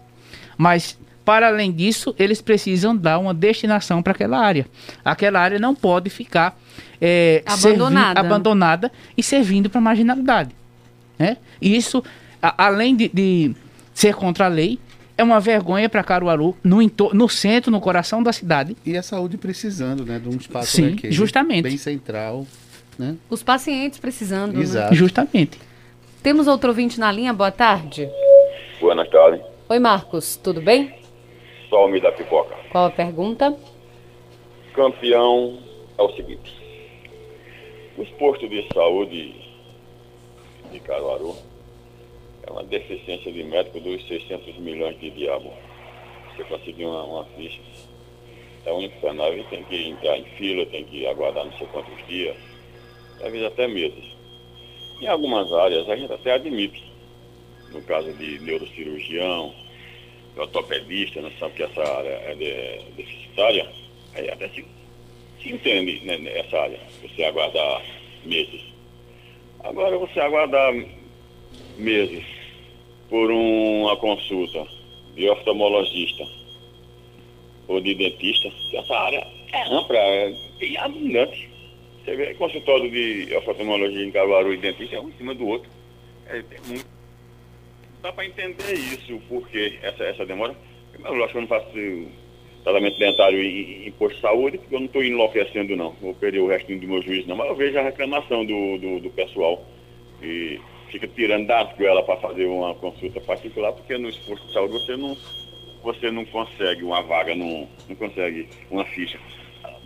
Speaker 4: Mas, para além disso, eles precisam dar uma destinação para aquela área. Aquela área não pode ficar é, abandonada. abandonada e servindo para marginalidade. Né? E isso, a, além de, de, ser contra a lei, é uma vergonha para Caruaru, no, no centro, no coração da cidade.
Speaker 5: E a saúde precisando né, de um espaço
Speaker 4: Sim, justamente.
Speaker 5: bem central. Né?
Speaker 3: Os pacientes precisando. Né?
Speaker 4: Exato. Né? Justamente.
Speaker 3: Temos outro ouvinte na linha, boa tarde.
Speaker 7: Boa tarde.
Speaker 3: Oi, Marcos, tudo bem?
Speaker 7: Some da pipoca.
Speaker 3: Qual a pergunta?
Speaker 7: Campeão é o seguinte: os postos de saúde de Caruaru. É uma deficiência de médico dos 600 milhões de diabo. Você conseguir uma, uma ficha. É um infernável, tem que entrar em fila, tem que aguardar não sei quantos dias, às vezes até meses. Em algumas áreas a gente até admite. No caso de neurocirurgião, de ortopedista, não sabe que essa área é de, deficitária, aí até se, se entende né, nessa área, você aguardar meses. Agora você aguardar meses por uma consulta de oftalmologista ou de dentista, que essa área é ampla é, e abundante. Você vê consultório de oftalmologia em Caruaru e dentista é um em cima do outro. É, tem muito. Dá para entender isso, porque essa, essa demora. Eu, lógico que eu não faço tratamento dentário em, em posto de saúde, porque eu não estou enlouquecendo, não. Vou perder o resto do meu juízo, não. Mas eu vejo a reclamação do, do, do pessoal que fica tirando das goelas para fazer uma consulta particular, porque no esforço de saúde você não, você não consegue uma vaga, não, não consegue uma ficha.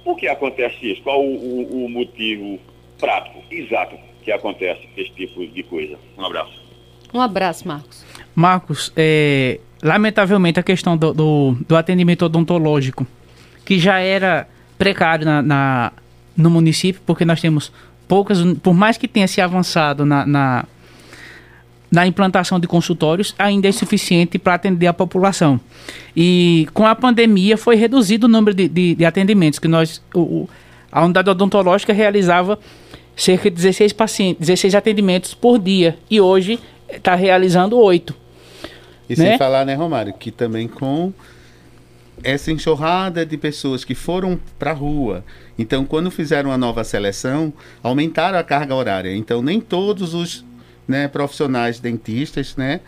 Speaker 7: Por que acontece isso? Qual o, o, o motivo prático, exato, que acontece esse tipo de coisa? Um abraço.
Speaker 3: Um abraço, Marcos.
Speaker 4: Marcos, é, lamentavelmente a questão do, do, do, atendimento odontológico, que já era precário na, na, no município, porque nós temos poucas, por mais que tenha se avançado na, na, na implantação de consultórios, ainda é insuficiente para atender a população. E com a pandemia foi reduzido o número de, de, de atendimentos, que nós, o, a unidade odontológica realizava cerca de 16, pacientes, 16 atendimentos por dia, e hoje está realizando oito.
Speaker 5: E
Speaker 4: né?
Speaker 5: sem falar, né, Romário, que também com essa enxurrada de pessoas que foram para a rua. Então, quando fizeram a nova seleção, aumentaram a carga horária. Então, nem todos os né, profissionais dentistas né,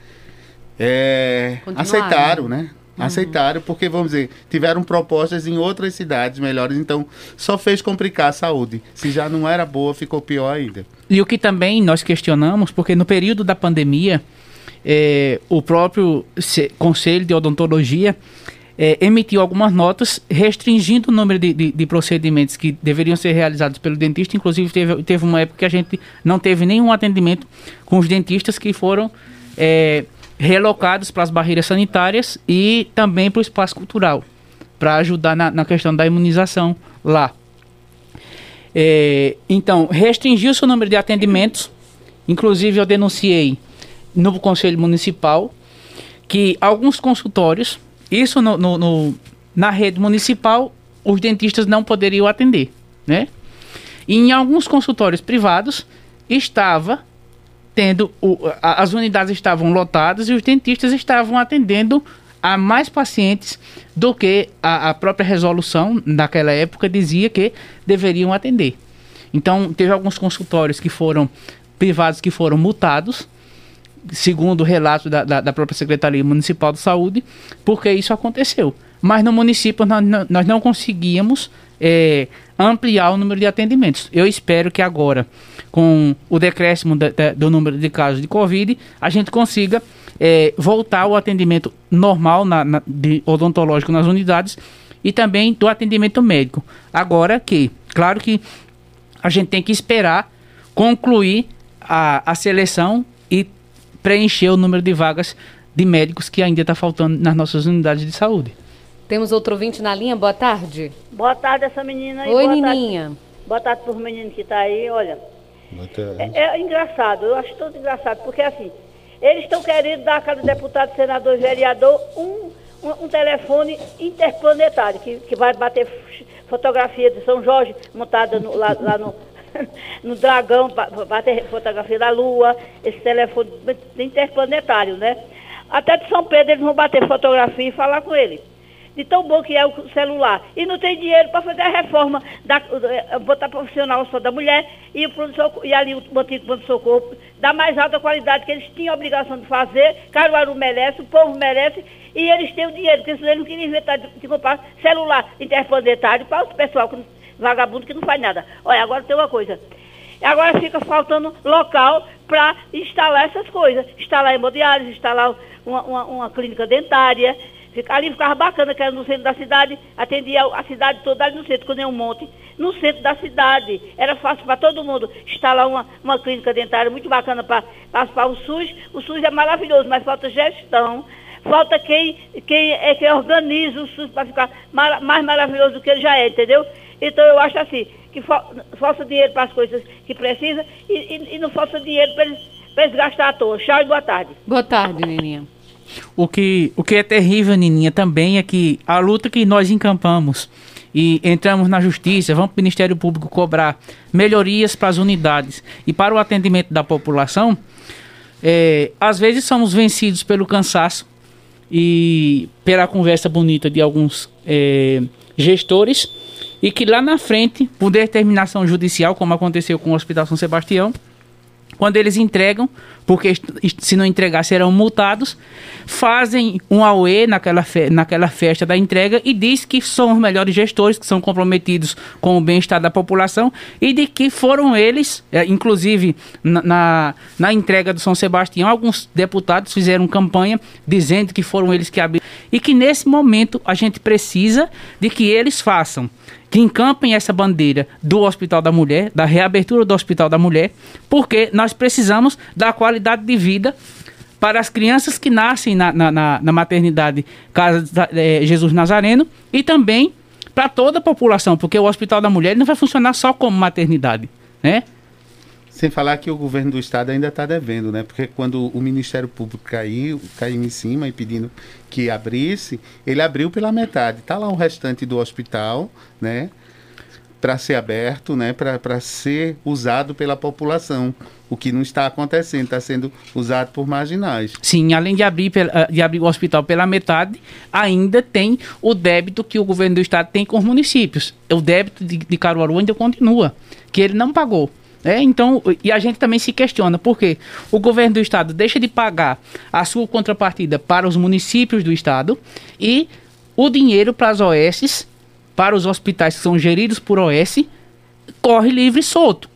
Speaker 5: é, aceitaram, né? Aceitaram, porque, vamos dizer, tiveram propostas em outras cidades melhores, então só fez complicar a saúde. Se já não era boa, ficou pior ainda.
Speaker 4: E o que também nós questionamos, porque no período da pandemia, eh, o próprio se- Conselho de Odontologia eh, emitiu algumas notas restringindo o número de, de- de procedimentos que deveriam ser realizados pelo dentista. Inclusive, teve, teve uma época que a gente não teve nenhum atendimento com os dentistas que foram eh, relocados para as barreiras sanitárias e também para o espaço cultural, para ajudar na, na questão da imunização lá. É, então, restringiu-se o número de atendimentos. Inclusive, eu denunciei no Conselho Municipal que alguns consultórios, isso no, no- no- na rede municipal, os dentistas não poderiam atender, né? E em alguns consultórios privados, estava tendo, o- a- as unidades estavam lotadas e os dentistas estavam atendendo a mais pacientes do que a, a própria resolução naquela época dizia que deveriam atender. Então, teve alguns consultórios que foram privados que foram multados, segundo o relato da, da, da própria Secretaria Municipal de Saúde, porque isso aconteceu. Mas no município nós, nós não conseguíamos eh, ampliar o número de atendimentos. Eu espero que agora, com o decréscimo da- da- do número de casos de Covid, a gente consiga eh, voltar ao atendimento normal na, na- de odontológico nas unidades e também do atendimento médico. Agora que, claro que a gente tem que esperar concluir a, a seleção preencher o número de vagas de médicos que ainda está faltando nas nossas unidades de saúde.
Speaker 1: Temos outro ouvinte na linha, boa tarde.
Speaker 8: Boa tarde, essa menina aí.
Speaker 1: Oi,
Speaker 8: boa
Speaker 1: Nininha.
Speaker 8: Tarde, boa tarde para os meninos que estão aí. Olha, é, é engraçado, eu acho tudo engraçado, porque assim, eles estão querendo dar a cada deputado, senador, vereador um, um, um telefone interplanetário, que, que vai bater fotografia de São Jorge montada no- lá, lá no, no dragão, ba- bater fotografia da Lua, esse telefone interplanetário, né? Até de São Pedro eles vão bater fotografia e falar com ele de tão bom que é o celular. E não tem dinheiro para fazer a reforma, da, eh, botar profissional só da mulher e, o e ali o antigo pronto-socorro da mais alta qualidade que eles tinham a obrigação de fazer. Caruaru merece, o povo merece e eles têm o dinheiro, porque senão eles não queriam inventar de, de comprar celular interplanetário para o pessoal que, vagabundo que não faz nada. Olha, agora tem uma coisa. Agora fica faltando local para instalar essas coisas. Instalar hemodiálise, instalar uma, uma, uma clínica dentária. Fica- Ali ficava bacana, que era no centro da cidade, atendia a cidade toda ali no centro, com nenhum monte. No centro da cidade. Era fácil para todo mundo instalar uma, uma clínica dentária muito bacana para o SUS. O SUS é maravilhoso, mas falta gestão. Falta quem, quem, é, quem organiza o SUS para ficar mara- mais maravilhoso do que ele já é, entendeu? Então eu acho assim, que fal- falta dinheiro para as coisas que precisa e, e- e não falta dinheiro para eles, pra eles gastar à toa. Tchau e boa tarde.
Speaker 1: Boa tarde, Nininha.
Speaker 4: O que, o que é terrível, Nininha, também é que a luta que nós encampamos e entramos na justiça, vamos para o Ministério Público cobrar melhorias para as unidades e para o atendimento da população, é, às vezes somos vencidos pelo cansaço e pela conversa bonita de alguns é, gestores e que lá na frente, por determinação judicial, como aconteceu com o Hospital São Sebastião, quando eles entregam, porque se não entregar serão multados, fazem um AUE naquela, fe- naquela festa da entrega e diz que são os melhores gestores, que são comprometidos com o bem-estar da população e de que foram eles, eh, inclusive na, na, na entrega do São Sebastião, alguns deputados fizeram campanha dizendo que foram eles que abriram. E que nesse momento a gente precisa de que eles façam que encampem essa bandeira do Hospital da Mulher, da reabertura do Hospital da Mulher, porque nós precisamos da qualidade de vida para as crianças que nascem na, na, na- na maternidade Casa eh, Jesus Nazareno e também para toda a população, porque o Hospital da Mulher não vai funcionar só como maternidade, né?
Speaker 5: Sem falar que o governo do estado ainda está devendo, né? Porque quando o Ministério Público caiu, caiu em cima e pedindo que abrisse, ele abriu pela metade. Está lá o restante do hospital, né? para ser aberto, né, para ser usado pela população. O que não está acontecendo, está sendo usado por marginais.
Speaker 4: Sim, além de abrir, de abrir o hospital pela metade, ainda tem o débito que o governo do estado tem com os municípios. O débito de, de Caruaru ainda continua, que ele não pagou. É, então, e a gente também se questiona, porque o governo do estado deixa de pagar a sua contrapartida para os municípios do estado e o dinheiro para as OS, para os hospitais que são geridos por OS, corre livre e solto.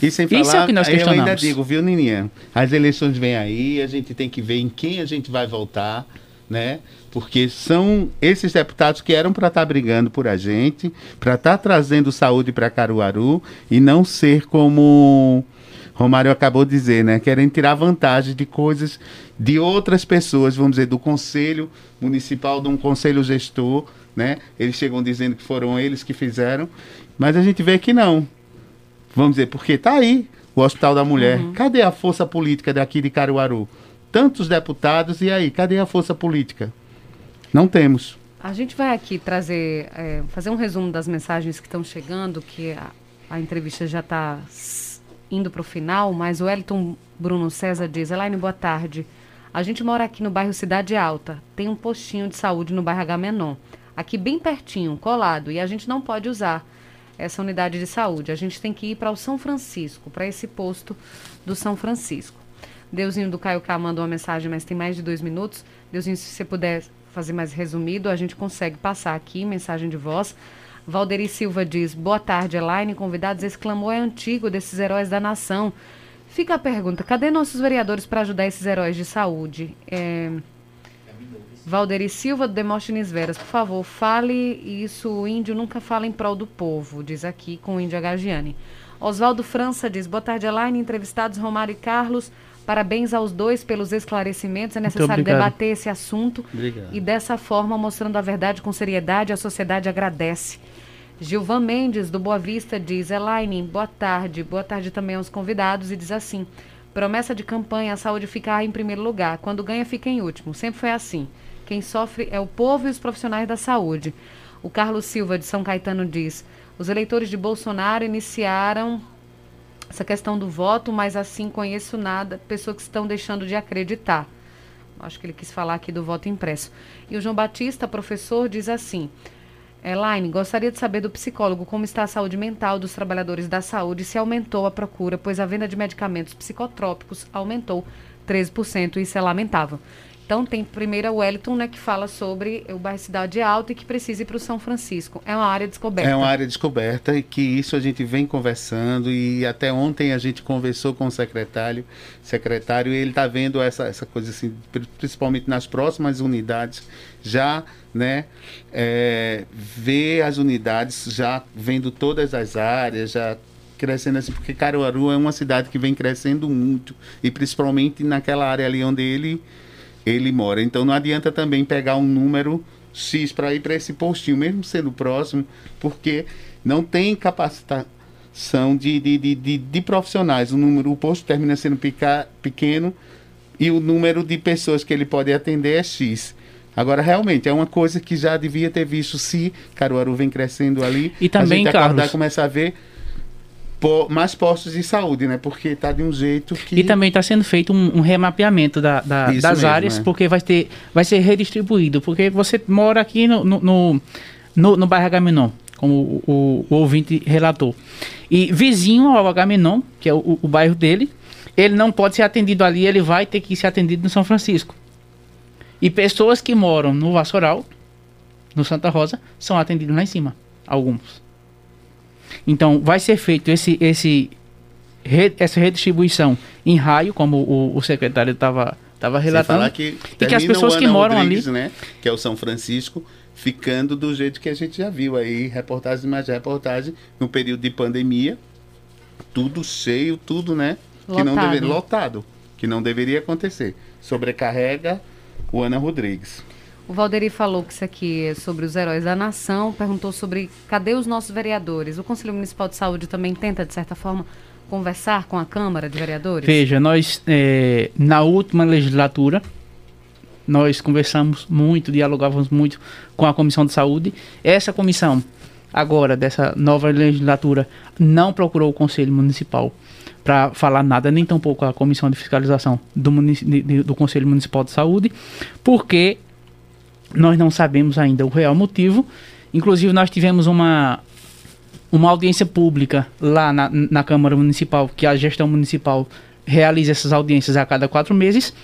Speaker 5: E sem falar, Isso é o que nós questionamos. eu ainda digo, viu, Nininha? As eleições vêm aí, a gente tem que ver em quem a gente vai votar, né? Porque são esses deputados que eram para estar tá brigando por a gente, para estar tá trazendo saúde para Caruaru e não ser como Romário acabou de dizer, né? Querem tirar vantagem de coisas de outras pessoas, vamos dizer, do conselho municipal, de um conselho gestor, né? Eles chegam dizendo que foram eles que fizeram, mas a gente vê que não. Vamos dizer, porque está aí o Hospital da Mulher. Uhum. Cadê a força política daqui de Caruaru? Tantos deputados, e aí, cadê a força política? Não temos.
Speaker 3: A gente vai aqui trazer, é, fazer um resumo das mensagens que estão chegando, que a, a entrevista já está indo para o final, mas o Elton Bruno César diz, Elaine, boa tarde. A gente mora aqui no bairro Cidade Alta, tem um postinho de saúde no bairro Agamenon, aqui bem pertinho, colado, e a gente não pode usar essa unidade de saúde. A gente tem que ir para o São Francisco, para esse posto do São Francisco. Deusinho do Caio K mandou uma mensagem, mas tem mais de dois minutos. Deusinho, se você puder fazer mais resumido, a gente consegue passar aqui, mensagem de voz. Valderi Silva diz: Boa tarde, Elaine. Convidados, esse clamor é antigo desses heróis da nação. Fica a pergunta: cadê nossos vereadores para ajudar esses heróis de saúde? É... Valderi Silva, do Demóstenes Veras, por favor, fale isso. O índio nunca fala em prol do povo, diz aqui com o índio Agagiani. Oswaldo França diz: Boa tarde, Elaine. Entrevistados Romário e Carlos. Parabéns aos dois pelos esclarecimentos. É necessário debater esse assunto obrigado. e dessa forma, mostrando a verdade com seriedade, a sociedade agradece. Gilvan Mendes, do Boa Vista, diz: Elaine, boa tarde. Boa tarde também aos convidados. E diz assim: promessa de campanha, a saúde ficar em primeiro lugar. Quando ganha, fica em último. Sempre foi assim. Quem sofre é o povo e os profissionais da saúde. O Carlos Silva, de São Caetano, diz: os eleitores de Bolsonaro iniciaram essa questão do voto, mas assim conheço nada, pessoas que estão deixando de acreditar. Acho que ele quis falar aqui do voto impresso. E o João Batista, professor, diz assim: Elaine, gostaria de saber do psicólogo como está a saúde mental dos trabalhadores da saúde, se aumentou a procura, pois a venda de medicamentos psicotrópicos aumentou 13%, e isso é lamentável. Então tem primeiro o Wellington, né, que fala sobre o bairro Cidade Alta e que precisa ir para o São Francisco. É uma área descoberta.
Speaker 5: É uma área descoberta e que isso a gente vem conversando e até ontem a gente conversou com o secretário, secretário, e ele está vendo essa, essa coisa assim, principalmente nas próximas unidades, já né, é, ver as unidades já vendo todas as áreas, já crescendo assim, porque Caruaru é uma cidade que vem crescendo muito e principalmente naquela área ali onde ele ele mora. Então não adianta também pegar um número X para ir para esse postinho, mesmo sendo próximo, porque não tem capacitação de, de, de, de, de profissionais. O número, o posto termina sendo pica, pequeno e o número de pessoas que ele pode atender é X. Agora, realmente, é uma coisa que já devia ter visto se Caruaru vem crescendo ali.
Speaker 4: E também, a gente
Speaker 5: e começar a ver mais postos de saúde, né? Porque está de um jeito que.
Speaker 4: E também está sendo feito um, um remapeamento da, da, das mesmo, áreas, é. porque vai, ter, vai ser redistribuído. Porque você mora aqui no, no, no, no, no bairro Agamenon, como o, o, o, ouvinte relatou. E vizinho ao Agamenon, que é o, o bairro dele, ele não pode ser atendido ali, ele vai ter que ser atendido no São Francisco. E pessoas que moram no Vassoural, no Santa Rosa, são atendidos lá em cima, alguns. Então, vai ser feito esse, esse, essa redistribuição em raio, como o, o secretário estava tava relatando.
Speaker 5: Que e que as pessoas que moram Rodrigues, ali. Né, que é o São Francisco, ficando do jeito que a gente já viu aí, reportagem mais reportagem, no período de pandemia, tudo cheio, tudo, né? Lotado. Que não deveria, lotado, que não deveria acontecer. Sobrecarrega o Ana Rodrigues.
Speaker 3: O Valderi falou que isso aqui é sobre os heróis da nação, perguntou sobre cadê os nossos vereadores. O Conselho Municipal de Saúde também tenta, de certa forma, conversar com a Câmara de Vereadores?
Speaker 4: Veja, nós, é, na última legislatura, nós conversamos muito, dialogávamos muito com a Comissão de Saúde. Essa comissão agora dessa nova legislatura não procurou o Conselho Municipal para falar nada, nem tampouco a Comissão de Fiscalização do, do Conselho Municipal de Saúde, porque nós não sabemos ainda o real motivo. Inclusive, nós tivemos uma, uma audiência pública lá na, na Câmara Municipal, que a gestão municipal realiza essas audiências a cada quatro meses,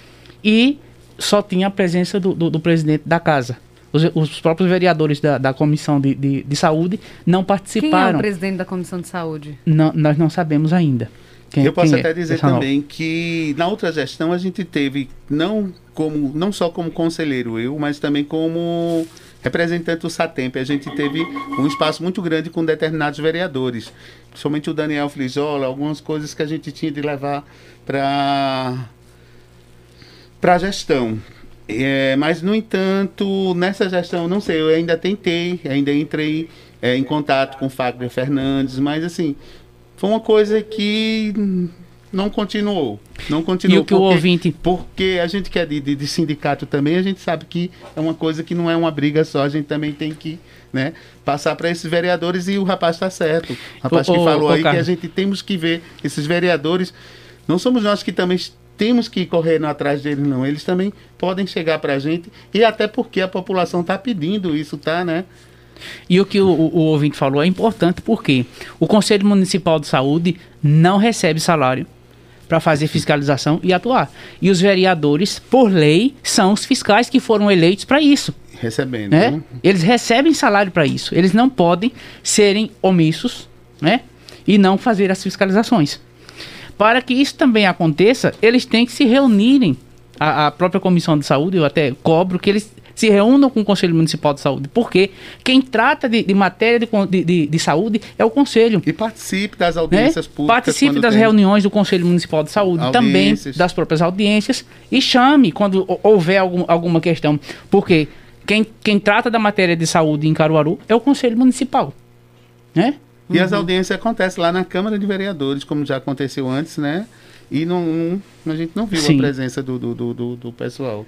Speaker 4: e só tinha a presença do, do, do presidente da casa. Os, os, próprios vereadores da, da Comissão de, de, de, Saúde não participaram. Quem é
Speaker 3: o presidente da Comissão de Saúde?
Speaker 4: Não, nós não sabemos ainda.
Speaker 5: Quem, eu posso até é dizer também nova? que na outra gestão a gente teve, não, como, não só como conselheiro eu, mas também como representante do SATEMP, a gente teve um espaço muito grande com determinados vereadores, principalmente o Daniel Frijola, algumas coisas que a gente tinha de levar para para a gestão. É, mas, no entanto, nessa gestão, não sei, eu ainda tentei, ainda entrei é, em contato com o Fagner Fernandes, mas assim, foi uma coisa que não continuou. Não continuou.
Speaker 4: E o que porque, o ouvinte.
Speaker 5: Porque a gente que é de, de, de, sindicato também, a gente sabe que é uma coisa que não é uma briga só, a gente também tem que né, passar para esses vereadores e o rapaz está certo. O rapaz que falou aí que a gente temos que ver esses vereadores. Não somos nós que também temos que ir correndo atrás deles, não. Eles também podem chegar para a gente e até porque a população está pedindo isso, tá, né?
Speaker 4: E o que o, o, o, ouvinte falou é importante porque o Conselho Municipal de Saúde não recebe salário para fazer fiscalização e atuar. E os vereadores, por lei, são os fiscais que foram eleitos para isso.
Speaker 5: Recebendo.
Speaker 4: Né? né? Eles recebem salário para isso. Eles não podem serem omissos né? e não fazer as fiscalizações. Para que isso também aconteça, eles têm que se reunirem. A, a própria Comissão de Saúde, eu até cobro que eles se reúnam com o Conselho Municipal de Saúde, porque quem trata de, de matéria de, de, de, saúde é o Conselho.
Speaker 5: E participe das audiências né? públicas.
Speaker 4: Participe das reuniões do Conselho Municipal de Saúde, audiências. também das próprias audiências, e chame quando houver algum, alguma questão, porque quem, quem trata da matéria de saúde em Caruaru é o Conselho Municipal. Né?
Speaker 5: E uhum. as audiências acontecem lá na Câmara de Vereadores, como já aconteceu antes, né? E não, não a gente não viu Sim. a presença do, do, do, do pessoal.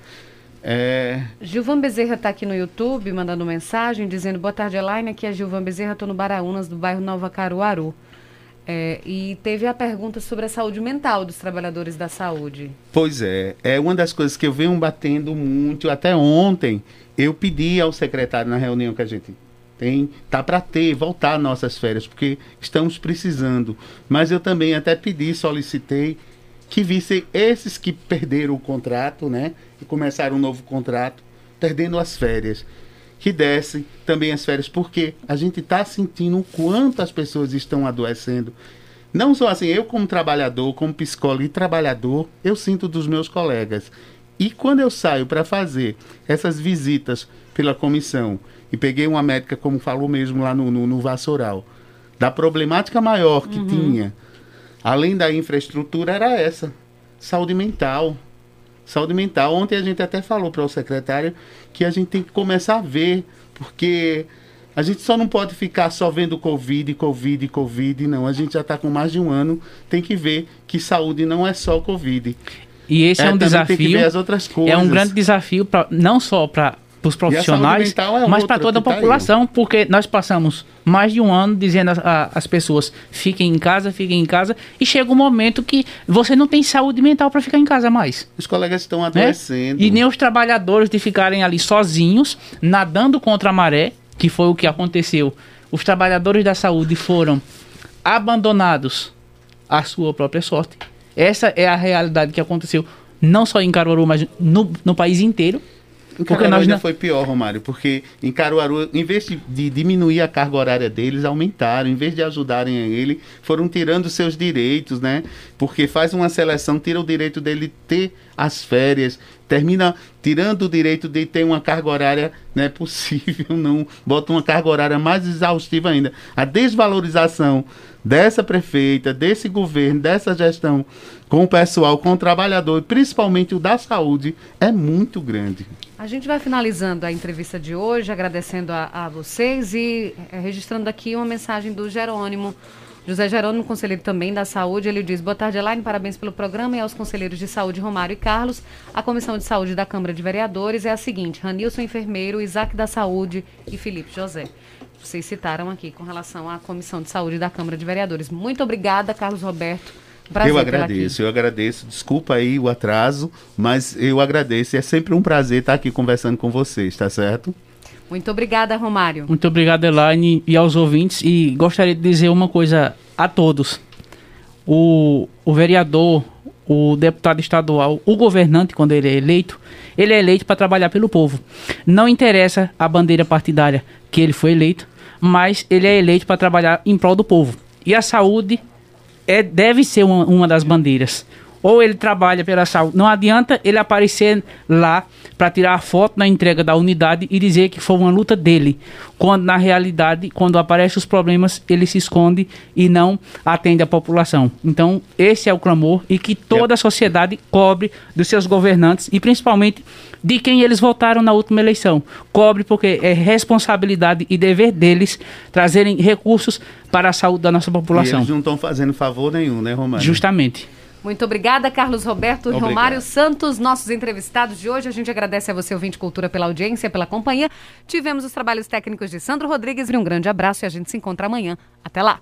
Speaker 3: É... Gilvan Bezerra está aqui no YouTube mandando mensagem dizendo boa tarde, Elaine. Aqui é Gilvan Bezerra, estou no Baraunas, do bairro Nova Caruaru. É, e teve a pergunta sobre a saúde mental dos trabalhadores da saúde.
Speaker 5: Pois é, é uma das coisas que eu venho batendo muito. Até ontem eu pedi ao secretário na reunião que a gente tem, tá para ter, voltar nossas férias, porque estamos precisando. Mas eu também até pedi, solicitei que vissem esses que perderam o contrato, né? E começaram um novo contrato, perdendo as férias. Que dessem também as férias, porque a gente está sentindo o quanto as pessoas estão adoecendo. Não só assim, eu como trabalhador, como psicólogo e trabalhador, eu sinto dos meus colegas. E quando eu saio para fazer essas visitas pela comissão, e peguei uma médica, como falou mesmo lá no, no, no Vassoural, da problemática maior que uhum. tinha, além da infraestrutura, era essa: saúde mental. Saúde mental. Ontem a gente até falou para o secretário que a gente tem que começar a ver, porque a gente só não pode ficar só vendo Covid, Covid, Covid, não. A gente já está com mais de um ano, tem que ver que saúde não é só Covid.
Speaker 4: E esse é, é um desafio. É um grande desafio, pra, não só para para os profissionais, é mas para toda a tá população, tá porque nós passamos mais de um ano dizendo às pessoas fiquem em casa, fiquem em casa, e chega um momento que você não tem saúde mental para ficar em casa mais.
Speaker 5: Os colegas estão né? adoecendo.
Speaker 4: Né? E nem os trabalhadores de ficarem ali sozinhos, nadando contra a maré, que foi o que aconteceu. Os trabalhadores da saúde foram abandonados à sua própria sorte. Essa é a realidade que aconteceu não só em Caruaru, mas no, no país inteiro.
Speaker 5: Em Caruaru nós ainda não... foi pior, Romário, porque em Caruaru, em vez de, de, diminuir a carga horária deles, aumentaram. Em vez de ajudarem ele, foram tirando seus direitos, né? Porque faz uma seleção, tira o direito dele ter as férias, termina tirando o direito de ter uma carga horária, não é possível, não. Bota uma carga horária mais exaustiva ainda. A desvalorização dessa prefeita, desse governo, dessa gestão com o pessoal, com o trabalhador, principalmente o da saúde, é muito grande.
Speaker 3: A gente vai finalizando a entrevista de hoje, agradecendo a, a vocês e é, registrando aqui uma mensagem do Jerônimo. José Jerônimo, conselheiro também da saúde, ele diz: Boa tarde, Elaine, parabéns pelo programa e aos conselheiros de saúde Romário e Carlos. A comissão de saúde da Câmara de Vereadores é a seguinte: Ranilson, enfermeiro, Isaac da Saúde e Felipe José. Vocês citaram aqui com relação à Comissão de Saúde da Câmara de Vereadores. Muito obrigada, Carlos Roberto.
Speaker 5: Prazer eu agradeço, eu agradeço. Desculpa aí o atraso, mas eu agradeço. É sempre um prazer estar aqui conversando com vocês, tá certo?
Speaker 3: Muito obrigada, Romário.
Speaker 4: Muito obrigado, Elaine, e aos ouvintes. E gostaria de dizer uma coisa a todos. O, o vereador, o deputado estadual, o governante, quando ele é eleito, ele é eleito para trabalhar pelo povo. Não interessa a bandeira partidária que ele foi eleito, mas ele é eleito para trabalhar em prol do povo. E a saúde é, deve ser uma, uma das bandeiras. Ou ele trabalha pela saúde. Não adianta ele aparecer lá para tirar a foto na entrega da unidade e dizer que foi uma luta dele. Quando na realidade, quando aparecem os problemas, ele se esconde e não atende a população. Então, esse é o clamor e que toda a sociedade cobre dos seus governantes e principalmente de quem eles votaram na última eleição. Cobre porque é responsabilidade e dever deles trazerem recursos para a saúde da nossa população. E
Speaker 5: eles não estão fazendo favor nenhum, né, Romário?
Speaker 4: Justamente.
Speaker 3: Muito obrigada, Carlos Roberto e Romário Santos, nossos entrevistados de hoje. A gente agradece a você, ouvinte Cultura, pela audiência, pela companhia. Tivemos os trabalhos técnicos de Sandro Rodrigues e um grande abraço e a gente se encontra amanhã. Até lá.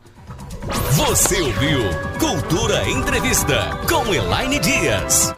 Speaker 2: Você ouviu Cultura Entrevista com Elaine Dias.